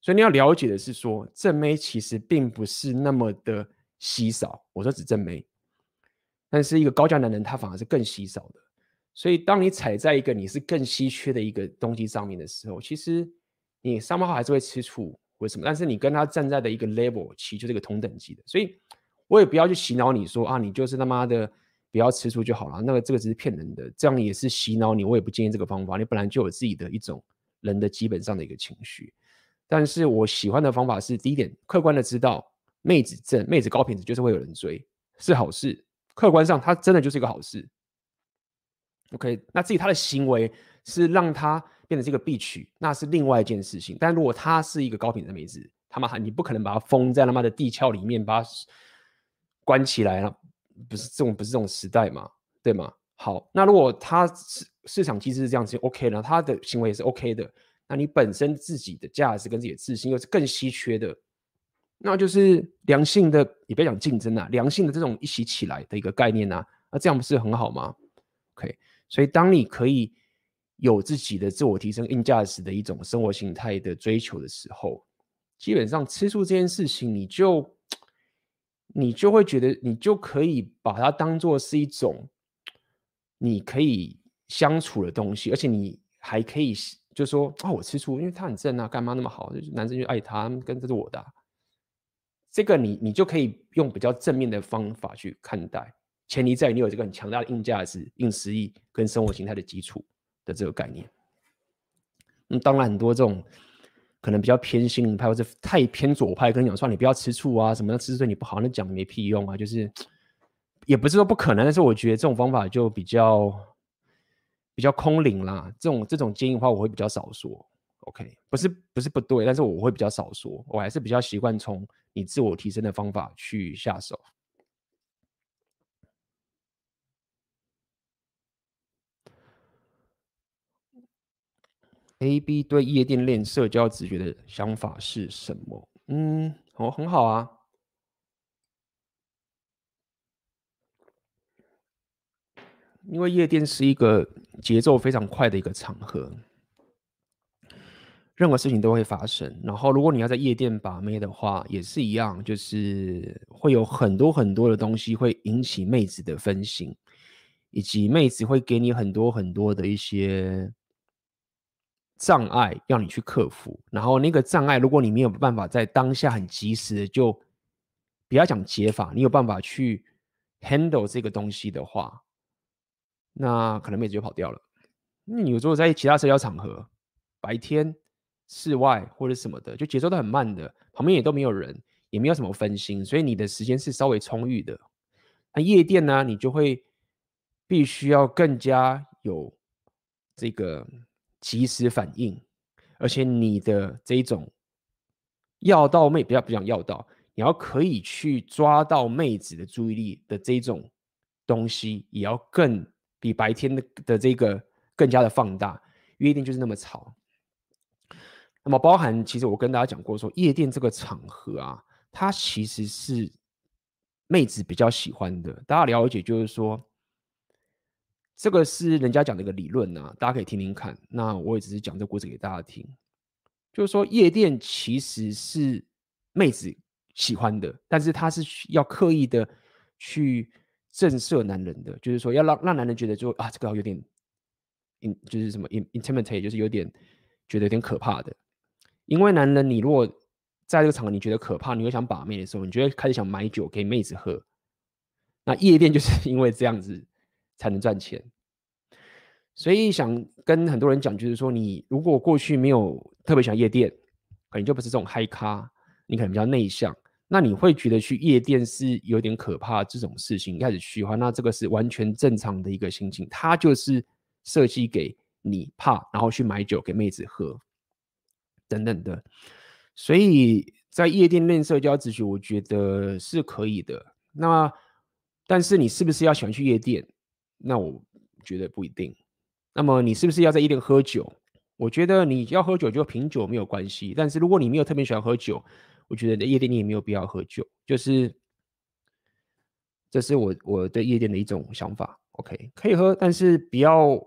[SPEAKER 1] 所以你要了解的是说，正妹其实并不是那么的稀少。我说指正妹，但是一个高价男人他反而是更稀少的。所以当你踩在一个你是更稀缺的一个东西上面的时候，其实你上半号还是会吃醋。为什么？但是你跟他站在的一个 level，其实就是一个同等级的，所以我也不要去洗脑你说啊，你就是他妈的不要吃醋就好了。那个这个只是骗人的，这样也是洗脑你。我也不建议这个方法。你本来就有自己的一种人的基本上的一个情绪。但是我喜欢的方法是第一点，客观的知道妹子正、妹子高品质就是会有人追，是好事。客观上，他真的就是一个好事。OK，那至于他的行为是让他。变成这个必取，那是另外一件事情。但如果他是一个高品质的妹子，他妈你不可能把他封在他妈的地壳里面，把他关起来了，不是这种，不是这种时代嘛，对吗？好，那如果他市市场机制是这样子，OK 了，他的行为也是 OK 的，那你本身自己的价值跟自己的自信又是更稀缺的，那就是良性的，也不要讲竞争啊，良性的这种一起起来的一个概念啊，那这样不是很好吗？OK，所以当你可以。有自己的自我提升、硬价值的一种生活形态的追求的时候，基本上吃醋这件事情，你就你就会觉得，你就可以把它当做是一种你可以相处的东西，而且你还可以就说啊，我吃醋，因为他很正啊，干嘛那么好？男生就爱他，跟这是我的，这个你你就可以用比较正面的方法去看待，前提在于你有这个很强大的硬价值、硬实力跟生活形态的基础。的这个概念，那、嗯、当然很多这种可能比较偏心派或者太偏左派，跟你讲说你不要吃醋啊，什么吃醋对你不好，那讲没屁用啊。就是 也不是说不可能，但是我觉得这种方法就比较比较空灵啦。这种这种建议的话，我会比较少说。OK，不是不是不对，但是我会比较少说。我还是比较习惯从你自我提升的方法去下手。A B 对夜店恋社交直觉的想法是什么？嗯，哦，很好啊。因为夜店是一个节奏非常快的一个场合，任何事情都会发生。然后，如果你要在夜店把妹的话，也是一样，就是会有很多很多的东西会引起妹子的分心，以及妹子会给你很多很多的一些。障碍要你去克服，然后那个障碍，如果你没有办法在当下很及时的就，不要讲解法，你有办法去 handle 这个东西的话，那可能妹子就跑掉了。那你有时候在其他社交场合，白天、室外或者什么的，就节奏都很慢的，旁边也都没有人，也没有什么分心，所以你的时间是稍微充裕的。那夜店呢，你就会必须要更加有这个即时反应，而且你的这一种要到妹，不要不讲要到，你要可以去抓到妹子的注意力的这种东西，也要更比白天的的这个更加的放大。夜店就是那么吵。那么包含，其实我跟大家讲过说，夜店这个场合啊，它其实是妹子比较喜欢的。大家了解，就是说，这个是人家讲的一个理论啊，大家可以听听看。那我也只是讲这个故事给大家听，就是说夜店其实是妹子喜欢的，但是它是要刻意的去震慑男人的，就是说要让让男人觉得就啊，这个有点 in 就是什么 in intimidate，就是有点觉得有点可怕的。因为男人，你如果在这个场合你觉得可怕，你会想把妹的时候，你就会开始想买酒给妹子喝。那夜店就是 因为这样子才能赚钱。所以想跟很多人讲，就是说，你如果过去没有特别喜欢夜店，可能就不是这种嗨咖，你可能比较内向，那你会觉得去夜店是有点可怕这种事情，开始喜欢，那这个是完全正常的一个心情，它就是设计给你怕，然后去买酒给妹子喝。等等的，所以在夜店练社交秩序，我觉得是可以的。那但是你是不是要喜欢去夜店？那我觉得不一定。那么你是不是要在夜店喝酒？我觉得你要喝酒就品酒没有关系。但是如果你没有特别喜欢喝酒，我觉得在夜店你也没有必要喝酒。就是这是我我对夜店的一种想法。OK，可以喝，但是不要。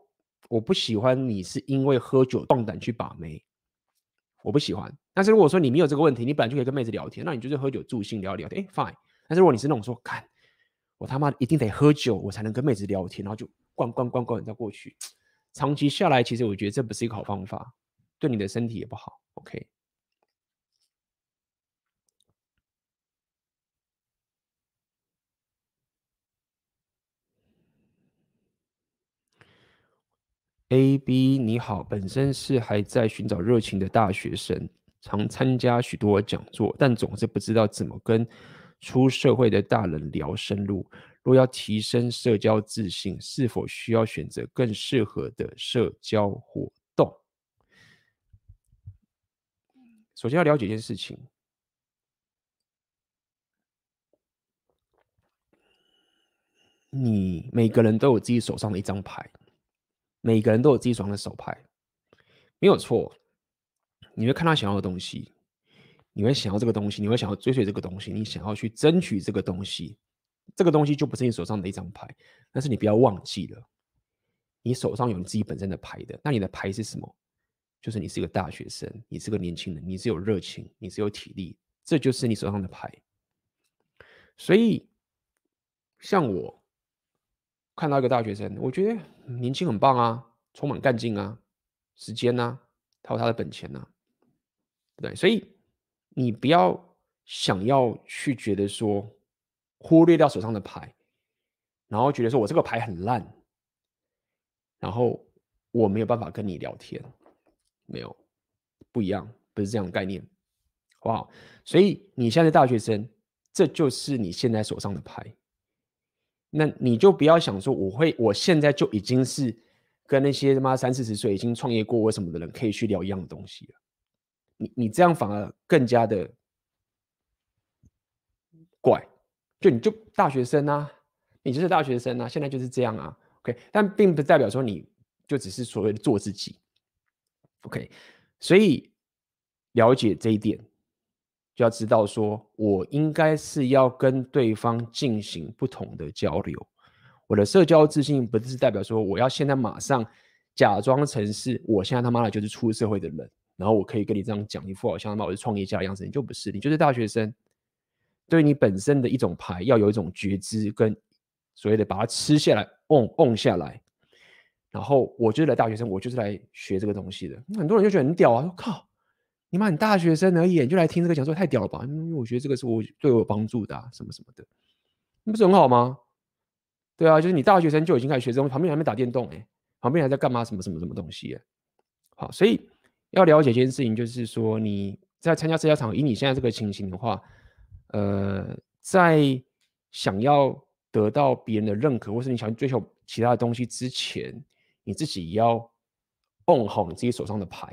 [SPEAKER 1] 我不喜欢你是因为喝酒壮胆去把妹。我不喜欢，但是如果说你没有这个问题，你本来就可以跟妹子聊天，那你就是喝酒助兴聊聊天，哎，fine。但是如果你是那种说，看我他妈一定得喝酒，我才能跟妹子聊天，然后就灌灌灌灌再过去，长期下来，其实我觉得这不是一个好方法，对你的身体也不好。OK。A B 你好，本身是还在寻找热情的大学生，常参加许多讲座，但总是不知道怎么跟出社会的大人聊深入。若要提升社交自信，是否需要选择更适合的社交活动？首先要了解一件事情，你每个人都有自己手上的一张牌。每个人都有自己手上的手牌，没有错。你会看他想要的东西，你会想要这个东西，你会想要追随这个东西，你想要去争取这个东西，这个东西就不是你手上的一张牌。但是你不要忘记了，你手上有你自己本身的牌的。那你的牌是什么？就是你是个大学生，你是个年轻人，你是有热情，你是有体力，这就是你手上的牌。所以，像我。看到一个大学生，我觉得年轻很棒啊，充满干劲啊，时间啊，他有他的本钱啊，对，所以你不要想要去觉得说忽略掉手上的牌，然后觉得说我这个牌很烂，然后我没有办法跟你聊天，没有，不一样，不是这样的概念，好不好？所以你现在是大学生，这就是你现在手上的牌。那你就不要想说我会，我现在就已经是跟那些他妈三四十岁已经创业过或什么的人可以去聊一样的东西了。你你这样反而更加的怪，就你就大学生啊，你就是大学生啊，现在就是这样啊。OK，但并不代表说你就只是所谓的做自己。OK，所以了解这一点。就要知道，说我应该是要跟对方进行不同的交流。我的社交自信不是代表说我要现在马上假装成是我现在他妈的就是出社会的人，然后我可以跟你这样讲一副好像他妈我是创业家的样子。你就不是，你就是大学生。对你本身的一种牌，要有一种觉知跟所谓的把它吃下来，on on 下来。然后我就是来大学生，我就是来学这个东西的。很多人就觉得很屌啊，说靠。你妈，你大学生而已，你就来听这个讲座，太屌了吧？因为我觉得这个是我对我有帮助的，什么什么的，那不是很好吗？对啊，就是你大学生就已经开始学这种，旁边还没打电动哎，旁边还在干嘛？什么什么什么东西？好，所以要了解一件事情，就是说你在参加社交场，以你现在这个情形的话，呃，在想要得到别人的认可，或是你想追求其他的东西之前，你自己要 o 好你自己手上的牌。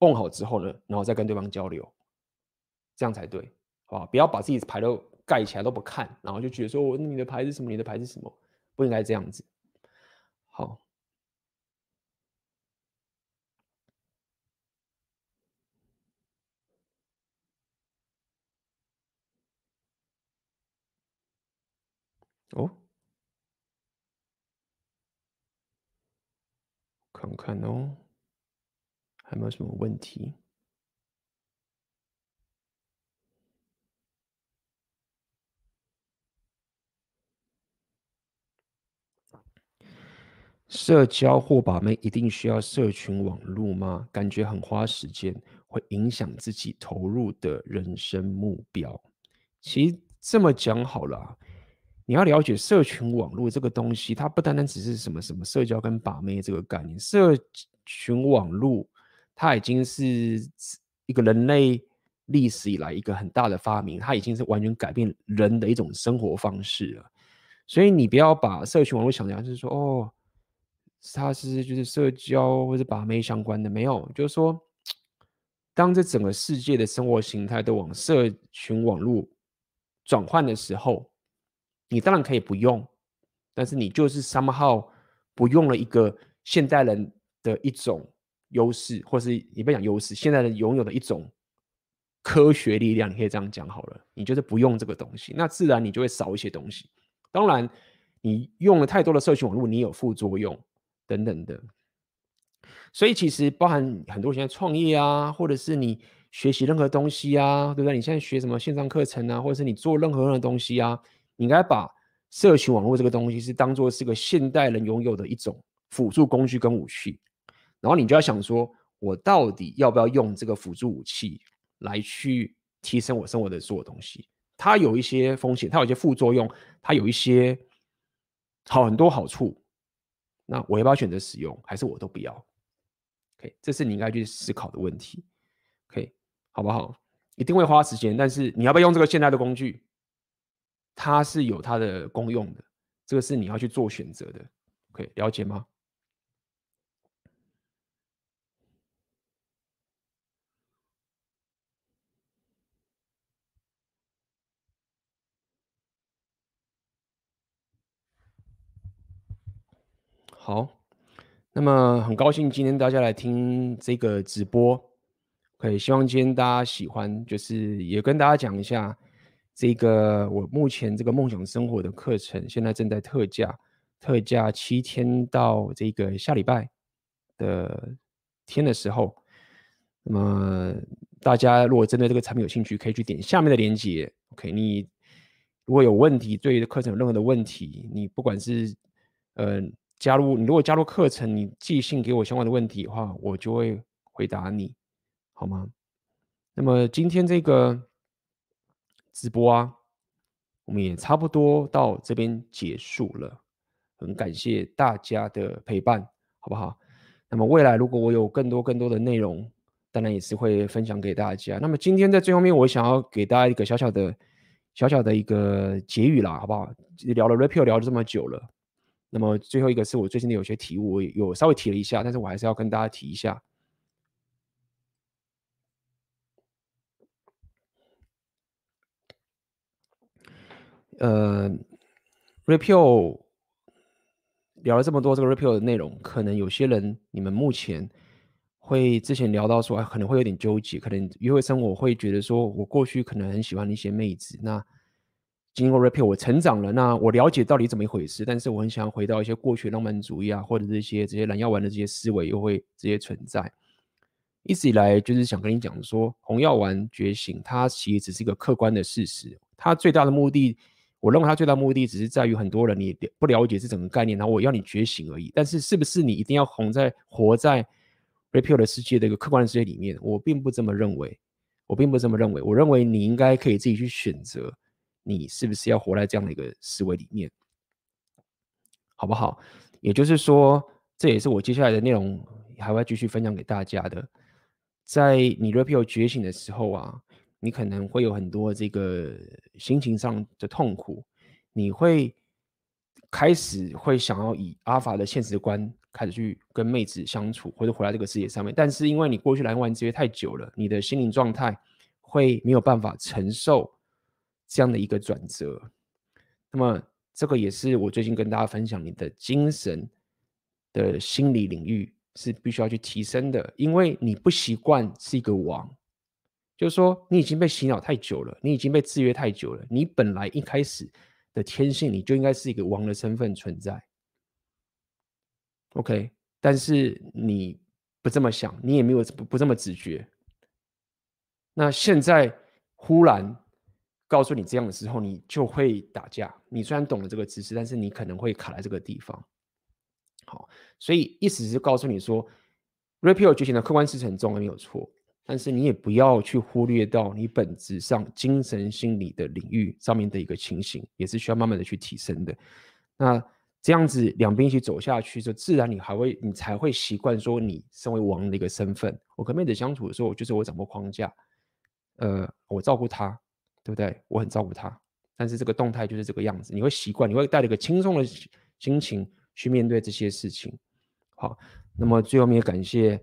[SPEAKER 1] On 好之后呢，然后再跟对方交流，这样才对，好吧？不要把自己牌都盖起来都不看，然后就觉得说，我你的牌是什么？你的牌是什么？不应该这样子。好。哦，看看哦，还有没有什么问题？社交或把妹一定需要社群网络吗？感觉很花时间，会影响自己投入的人生目标。其实这么讲好了。你要了解社群网络这个东西，它不单单只是什么什么社交跟把妹这个概念。社群网络它已经是一个人类历史以来一个很大的发明，它已经是完全改变人的一种生活方式了。所以你不要把社群网络想成就是说哦，它是就是社交或者把妹相关的，没有，就是说，当这整个世界的生活形态都往社群网络转换的时候。你当然可以不用，但是你就是 somehow 不用了一个现代人的一种优势，或是你不讲优势，现在人拥有的一种科学力量，你可以这样讲好了。你就是不用这个东西，那自然你就会少一些东西。当然，你用了太多的社群网络，你有副作用等等的。所以其实包含很多现在创业啊，或者是你学习任何东西啊，对不对？你现在学什么线上课程啊，或者是你做任何任何东西啊。你应该把社群网络这个东西是当做是个现代人拥有的一种辅助工具跟武器，然后你就要想说，我到底要不要用这个辅助武器来去提升我生活的所有东西？它有一些风险，它有一些副作用，它有一些好很多好处。那我要不要选择使用，还是我都不要？OK，这是你应该去思考的问题。OK，好不好？一定会花时间，但是你要不要用这个现代的工具？它是有它的功用的，这个是你要去做选择的，OK，了解吗？好，那么很高兴今天大家来听这个直播，可以希望今天大家喜欢，就是也跟大家讲一下。这个我目前这个梦想生活的课程现在正在特价，特价七天到这个下礼拜的天的时候，那么大家如果针对这个产品有兴趣，可以去点下面的链接。OK，你如果有问题，对于课程有任何的问题，你不管是呃加入，你如果加入课程，你寄信给我相关的问题的话，我就会回答你，好吗？那么今天这个。直播啊，我们也差不多到这边结束了，很感谢大家的陪伴，好不好？那么未来如果我有更多更多的内容，当然也是会分享给大家。那么今天在最后面，我想要给大家一个小小的、小小的一个结语啦，好不好？聊了 Rapio 聊了这么久了，那么最后一个是我最近的有些题，我有稍微提了一下，但是我还是要跟大家提一下。呃，Rapio 聊了这么多这个 Rapio 的内容，可能有些人你们目前会之前聊到说，可能会有点纠结，可能约会生活会觉得说，我过去可能很喜欢一些妹子，那经过 Rapio 我成长了，那我了解到底怎么一回事，但是我很想要回到一些过去浪漫主义啊，或者这些这些蓝药丸的这些思维又会直接存在。一直以来就是想跟你讲说，红药丸觉醒，它其实只是一个客观的事实，它最大的目的。我认为它最大目的只是在于很多人你不了解这整个概念，然后我要你觉醒而已。但是是不是你一定要红在活在 Rapio 的世界的一个客观的世界里面？我并不这么认为，我并不这么认为。我认为你应该可以自己去选择，你是不是要活在这样的一个思维里面，好不好？也就是说，这也是我接下来的内容还会继续分享给大家的。在你 Rapio 觉醒的时候啊，你可能会有很多这个心情上的痛苦，你会开始会想要以阿法的现实观开始去跟妹子相处，或者回来这个世界上面。但是因为你过去蓝丸子太久了，你的心灵状态会没有办法承受这样的一个转折。那么这个也是我最近跟大家分享，你的精神的心理领域是必须要去提升的，因为你不习惯是一个王。就是说，你已经被洗脑太久了，你已经被制约太久了。你本来一开始的天性，你就应该是一个王的身份存在。OK，但是你不这么想，你也没有不不这么直觉。那现在忽然告诉你这样的时候，你就会打架。你虽然懂了这个知识，但是你可能会卡在这个地方。好，所以意思是告诉你说，Red Pill 觉醒的客观事实很重要，没有错。但是你也不要去忽略到你本质上精神心理的领域上面的一个情形，也是需要慢慢的去提升的。那这样子两边一起走下去，就自然你还会，你才会习惯说你身为王的一个身份。我跟妹子相处的时候，就是我掌握框架，呃，我照顾她，对不对？我很照顾他，但是这个动态就是这个样子，你会习惯，你会带着一个轻松的心情去面对这些事情。好，那么最后面感谢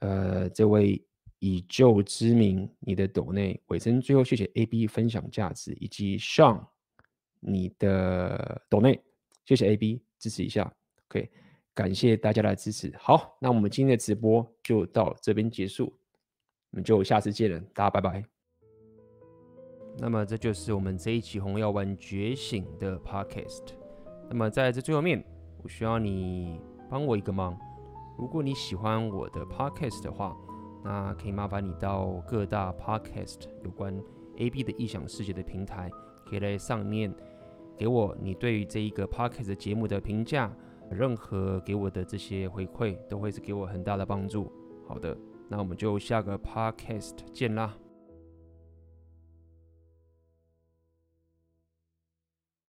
[SPEAKER 1] 呃这位。以旧之名，你的抖内尾声，最后谢谢 AB 分享价值，以及上你的抖内，谢谢 AB 支持一下，OK，感谢大家的支持。好，那我们今天的直播就到这边结束，我们就下次见了，大家拜拜。那么这就是我们这一期红药丸觉醒的 Podcast。那么在这最后面，我需要你帮我一个忙，如果你喜欢我的 Podcast 的话。那可以麻烦你到各大 podcast 有关 AB 的异想世界的平台，可以在上面给我你对于这一个 podcast 节目的评价，任何给我的这些回馈都会是给我很大的帮助。好的，那我们就下个 podcast 见啦。